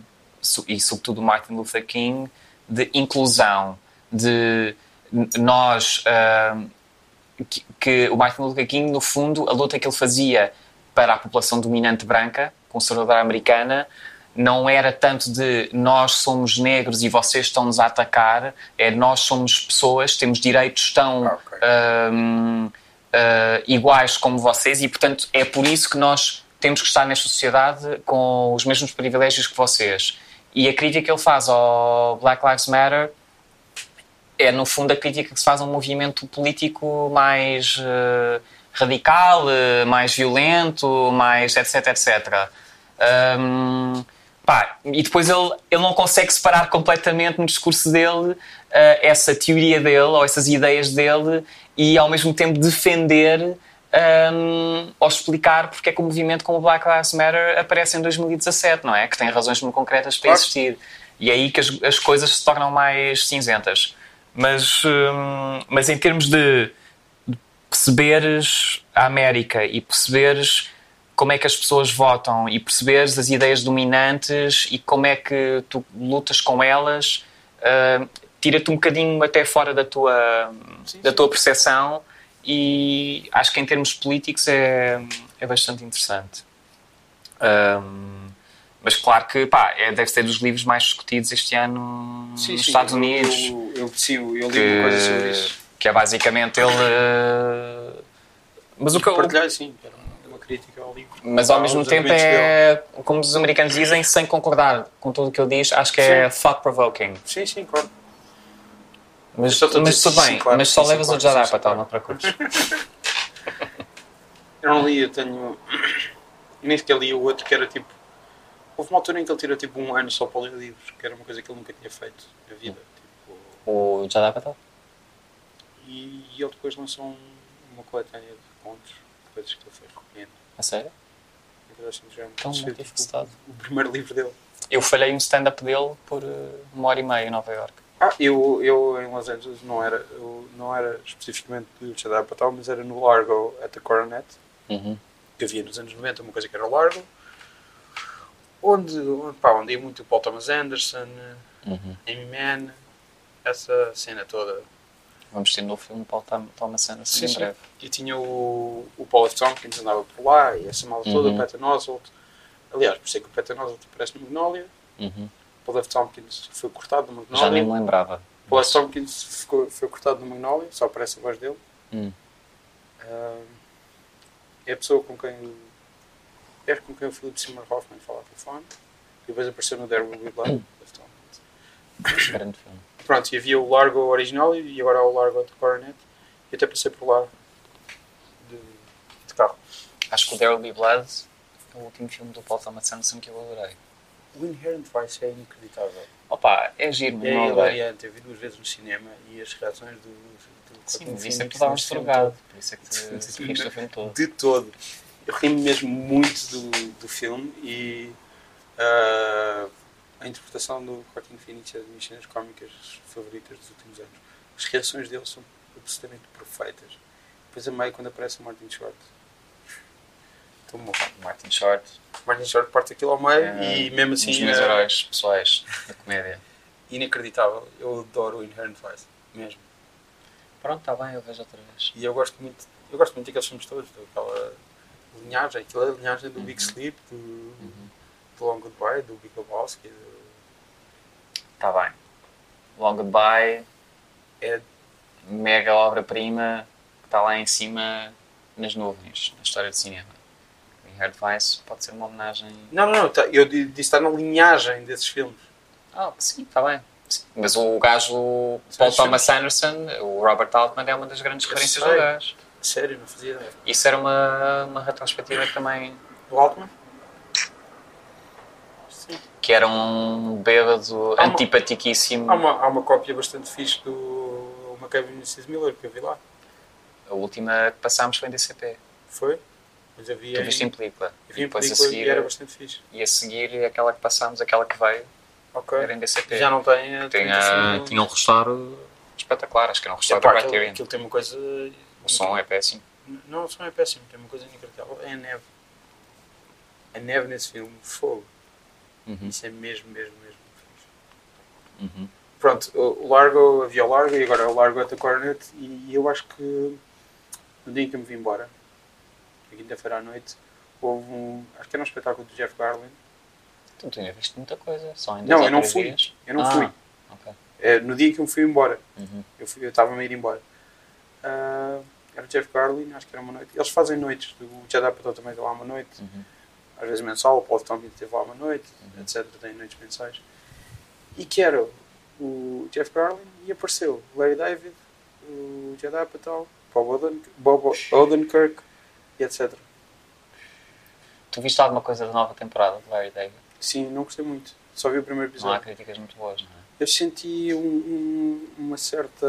E sobretudo Martin Luther King, de inclusão, de nós. ah, que, que o Martin Luther King, no fundo, a luta que ele fazia para a população dominante branca, conservadora americana, não era tanto de nós somos negros e vocês estão-nos a atacar, é nós somos pessoas, temos direitos tão Ah, ok. hum, ah, iguais como vocês e, portanto, é por isso que nós temos que estar nesta sociedade com os mesmos privilégios que vocês. E a crítica que ele faz ao Black Lives Matter é no fundo a crítica que se faz a um movimento político mais eh, radical, eh, mais violento, mais etc, etc. Hum, pá, e depois ele, ele não consegue separar completamente no discurso dele eh, essa teoria dele ou essas ideias dele e ao mesmo tempo defender hum, ou explicar porque é que o movimento como o Black Lives Matter aparece em 2017, não é? Que tem razões muito concretas para Claro. existir. E é aí que as, as coisas se tornam mais cinzentas. Mas, hum, mas em termos de de perceberes a América e perceberes como é que as pessoas votam e perceberes as ideias dominantes e como é que tu lutas com elas, ah, tira-te um bocadinho até fora da tua, Sim, da sim. tua percepção e acho que em termos políticos é, é bastante interessante. Ahm, mas claro que pá, é, deve ser dos livros mais discutidos este ano Sim, nos sim, Estados eu- Unidos Eu, eu, sim, eu li uma coisa sobre isso. que é basicamente ele. Mas o que eu, Partilhei, sim. Era uma crítica ao livro. mas ao mesmo tempo é, como os americanos dizem, sem concordar com tudo o que ele diz, acho que é thought provoking. Sim, sim, claro. Mas, mas tudo bem, mas só levas o Jedi para tal, não te preocupes. Eu não li, eu tenho. Eu nem sequer li o outro que era tipo. Houve uma altura em que ele tirou tipo um ano só para ler livros, que era uma coisa que ele nunca tinha feito na vida. Tipo, O Jedi para tal? e, e ele depois lançou um- uma coletânea de contos, coisas que ele foi recolhendo. A sério? Kardashian já Tão escrevi, tipo, multifacetado. o primeiro livro dele. Eu falhei um stand-up dele por eh, uma hora e meia em Nova York. Ah, eu, eu em Los Angeles não era, eu não era especificamente do Chadar Patel, mas era no Largo at the Coronet, que havia nos anos 90, uma coisa que era o Largo, onde, onde, pá, onde ia muito o Paul Thomas Anderson, Amy Mann, essa cena toda. Vamos ter no filme Paul Thomas Anderson Sim, em sim. breve. E tinha o, o Paul F. Tompkins andava por lá, e essa mala toda, Uhum. o Patton Oswalt. Aliás, por isso é que o Patton Oswalt aparece no Magnolia. Uhum. Paul F. Tompkins foi cortado no Já nem Magnolia. me lembrava. Paul F. Tompkins ficou, foi cortado no Magnolia, só aparece a voz dele. Hum. Ah, é a pessoa com quem o- é com quem o Philip Seymour Hoffman fala ao telefone. E depois apareceu no There Will Be Blood. F. Tompkins. Grande filme. Pronto, e havia o Largo original e agora há o Largo de Coronet. E até passei por lá de, de carro. Acho que o There Will Be Blood é o último filme do Paul Thomas Anderson que eu adorei. O Inherent Vice é inacreditável. Opa, é giro, É não adorei. hilariante. Eu vi duas vezes no cinema e as reações do. do Sim, mas isso é que tu drogado. Por isso é que te riste o filme todo. De todo. Eu ri-me mesmo muito do, do filme e ah, a interpretação do Joaquin Phoenix é das minhas cenas cómicas favoritas dos últimos anos. As reações dele são absolutamente perfeitas. Depois a meio quando aparece o Martin Short. Martin Short, Martin Short parte aquilo ao meio é, e mesmo um dos assim meus é heróis pessoais da comédia. inacreditável. Eu adoro o Inherent Vice, mesmo. Pronto, está bem, eu vejo outra vez. E eu gosto muito, eu gosto muito daqueles filmes todos, daquela linhagem, aquela linhagem do Big Uhum. Sleep, do, do Long Goodbye, do Big Lebowski. do- Está bem. Long Goodbye, É, mega obra-prima que está lá em cima nas nuvens, na história do cinema. O Inherit Vice pode ser uma homenagem. não, não, não, tá- eu di- disse estar na linhagem desses filmes. Ah, sim, está bem. Sim. Mas o gajo, o Sim, Paul. Thomas Anderson, o Robert Altman, é uma das grandes referências do gajo. Sério, não fazia ideia. Isso era uma, uma retrospectiva que também. Do Altman? Sim. que era um bêbado Há uma- antipatiquíssimo. Há uma, há uma cópia bastante fixe do McCabe e Mrs. Miller que eu vi lá. A última que passámos foi em DCP. Foi? Mas vi Tu viste em película. eu E depois a película seguir, e era bastante fixe. e a seguir aquela que passámos, aquela que veio, Ok. era em DCP. Já não tem a tinha, 35 tinha um restauro espetacular, acho que era um restauro Epá, da aquilo, aquilo tem uma coisa. O som é péssimo. Não, o som é péssimo, tem uma coisa inacreditável. É a neve. A neve nesse filme, fogo. Uhum, Isso é mesmo, mesmo, mesmo fixe. uhum. Pronto, o Largo, havia o Largo e agora é o Largo at the Coronet. E eu acho que no dia em que eu me vim embora, na quinta-feira à noite, houve um. Acho que era um espetáculo do Jeff Garlin. Tu tinha visto muita coisa, só em Não, eu não fui. dias. Eu não Ah, fui. ok. É, no dia que eu fui embora. Uhum. Eu estava-me a ir embora. Ah, era o Jeff Garlin, acho que era uma noite. Eles fazem noites. O Chad Apatow também está lá uma noite. Uhum. às vezes mensal, o Paul Tompkins esteve lá uma noite, Uhum. etc. Tem noites mensais. E que era o Jeff Garlin e apareceu Larry David, o Judd Apatow, Bob, Oden, Bob Odenkirk e etc. Tu viste alguma coisa da nova temporada de Larry David? Sim, não gostei muito. Só vi o primeiro Não há episódio. críticas muito boas, não é? Eu senti um- um- uma certa.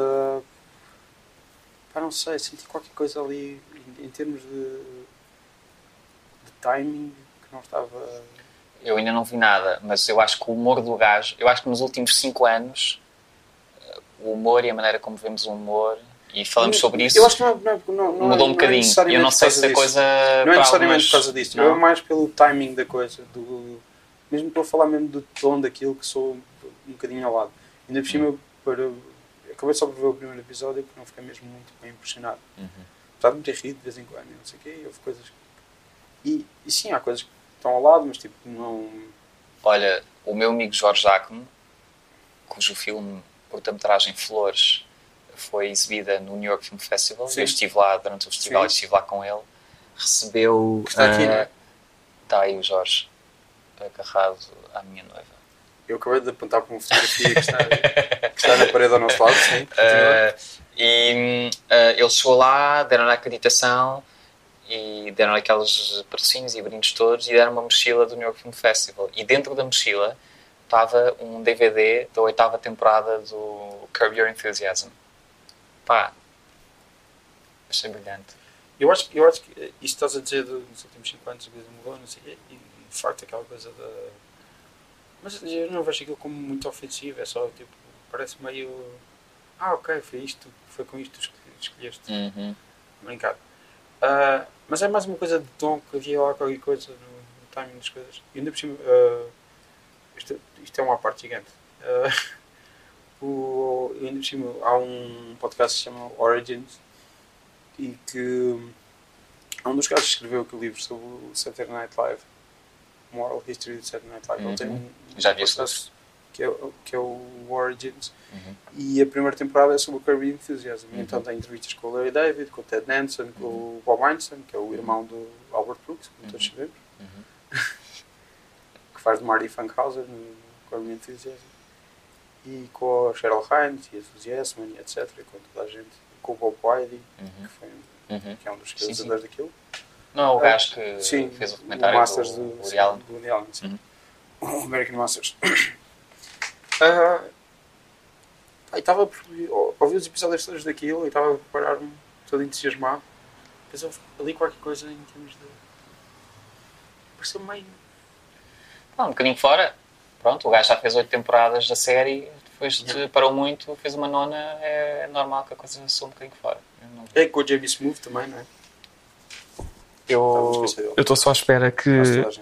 Pá, não sei, senti qualquer coisa ali em, em termos de, de timing que não estava. Eu ainda não vi nada, mas eu acho que o humor do gajo, eu acho que nos últimos 5 anos, eh, o humor e a maneira como vemos o humor, e falamos sobre isso, Eu acho que não, é- não, é- não, não, mudou um é bocadinho. necessariamente eu não sei se a coisa. Não é para necessariamente por causa disso, Não? é mais pelo timing da coisa, do, mesmo estou a falar mesmo do tom daquilo que sou um bocadinho ao lado. Ainda por cima, para, acabei só por ver o primeiro episódio porque não fiquei mesmo muito bem impressionado. Uhum. Apesar de me ter rido de vez em quando, não sei o quê, houve coisas. E, e sim, há coisas que estão ao lado, mas tipo, não. Olha, o meu amigo Jorge Jacome, cujo filme curta-metragem Flores foi exibida no New York Film Festival, Sim. eu estive lá durante o festival e estive lá com ele, recebeu. Está aqui, não é? Está aí o Jorge, agarrado à minha noiva. Eu acabei de apontar para uma fotografia que está, que está na parede ao nosso lado, sim. Eh, e eh, ele chegou lá, deram-lhe a acreditação e deram aqueles patrocínios e brindes todos e deram uma mochila do New York Film Festival. E dentro da mochila estava um DVD da oitava temporada do Curb Your Enthusiasm. Pá, achei brilhante. Eu acho, eu acho que isto estás a dizer de- nos últimos 5 anos a coisa mudou, não sei e de facto aquela coisa da. Mas eu não vejo aquilo como muito ofensivo, é só tipo, parece meio. Ah, ok, foi isto, foi com isto que escolhe- escolheste. Uhum. Brincado. Ah, mas é mais uma coisa de tom que havia lá qualquer coisa no, no timing das coisas. E ainda por cima, ah, isto, isto é uma parte gigante. Ah, o, ainda cima, há um podcast que se chama Origins e que é um dos gajos que escreveu aquele livro sobre o Saturday Night Live, Moral History do Saturday Night Live. Ele tem um, Já vi podcast que é, o- que é o Origins Uhum. e a primeira temporada é sobre o Curb Enthusiasm. E Então tem entrevistas com o Larry David, com o Ted Danson, com o Bob Weinstein, que é o irmão do Albert Brooks, como todos sabemos, Uhum. que faz de Marty Funkhauser no Curb Enthusiasm. E com a Cheryl Hines e a Suzy Essman etc. E com toda a gente. Com o Bob Wiley, Uhum. que, foi, Uhum. que é um dos realizadores daquilo. Não é o Ah, gajo que Sim, fez o documentário o Masters do, do, Woody sim, Allen. do Woody Allen, sim. Uhum. O American Masters. Ah, pá, e estava ouvi os episódios todos daquilo e estava a preparar-me todo entusiasmado. Depois houve ali qualquer coisa em termos de. pareceu meio. Não, um bocadinho fora. Pronto, o gajo já fez oito temporadas da série, depois de- Yeah. parou muito, fez uma nona, é normal que a coisa soa um bocadinho fora. Não- É com o Jamie Smooth também, não é? Eu eu estou só à espera que, toda a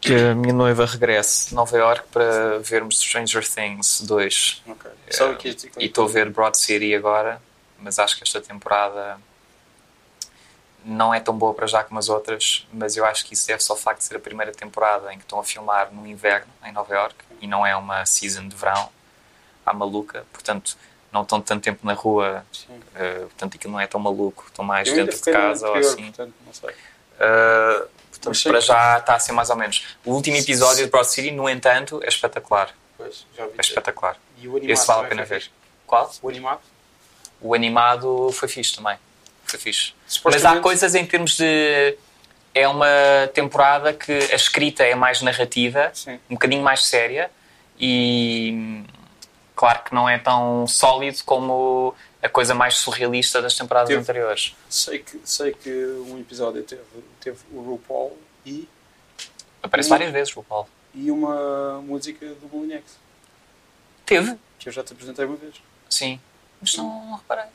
que a minha noiva regresse de Nova York para vermos Stranger Things 2. Ok. Só que este- E estou a ver Broad City agora, mas acho que esta temporada não é tão boa para já como as outras, mas eu acho que isso deve-se ao facto de ser a primeira temporada em que estão a filmar no inverno em Nova York e não é uma season de verão à maluca, portanto não estão tanto tempo na rua, eh, portanto aquilo não é tão maluco, estão mais Eu dentro de casa ou assim. portanto, não sei. Uh, portanto, sei para que- já está a ser mais ou menos. O último episódio de Broad City, no entanto, é espetacular. Pois, já vi. É espetacular. E o animado Esse vale a pena ver. Qual? O animado? O animado foi fixe também. Foi fixe. Mas há coisas em termos de. É uma temporada que a escrita é mais narrativa, Sim. um bocadinho mais séria e. Claro que não é tão sólido como a coisa mais surrealista das temporadas Teve- anteriores. Sei que, sei que um episódio teve, teve o RuPaul e, Aparece várias vezes o Paulo. e uma música do Molinex, Teve? que eu já te apresentei uma vez. Sim. Mas não reparei.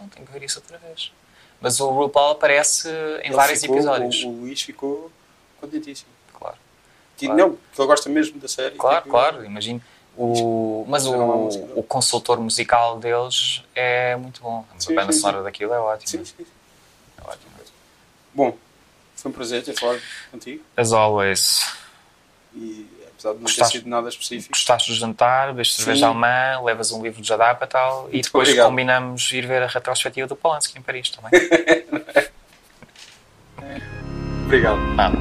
Então tenho que ver isso outra vez. Mas o RuPaul aparece em Ele vários ficou- episódios. O, o Luís ficou contentíssimo. Claro. Claro. Não, que ele gosta mesmo da série. Claro, tipo, claro, imagino. O, mas uma o, o consultor musical deles é muito bom. Sim, a banda sim, sonora sim. daquilo é ótima. Sim, sim. É ótima. Bom, foi um prazer ter falado contigo. As always. E apesar de não Gostaste? ter sido nada específico, Gostaste do jantar, bebes cerveja alemã, levas um livro de Jadapa e tal, e depois obrigado. combinamos ir ver a retrospectiva do Polanski em Paris também. obrigado. Nada.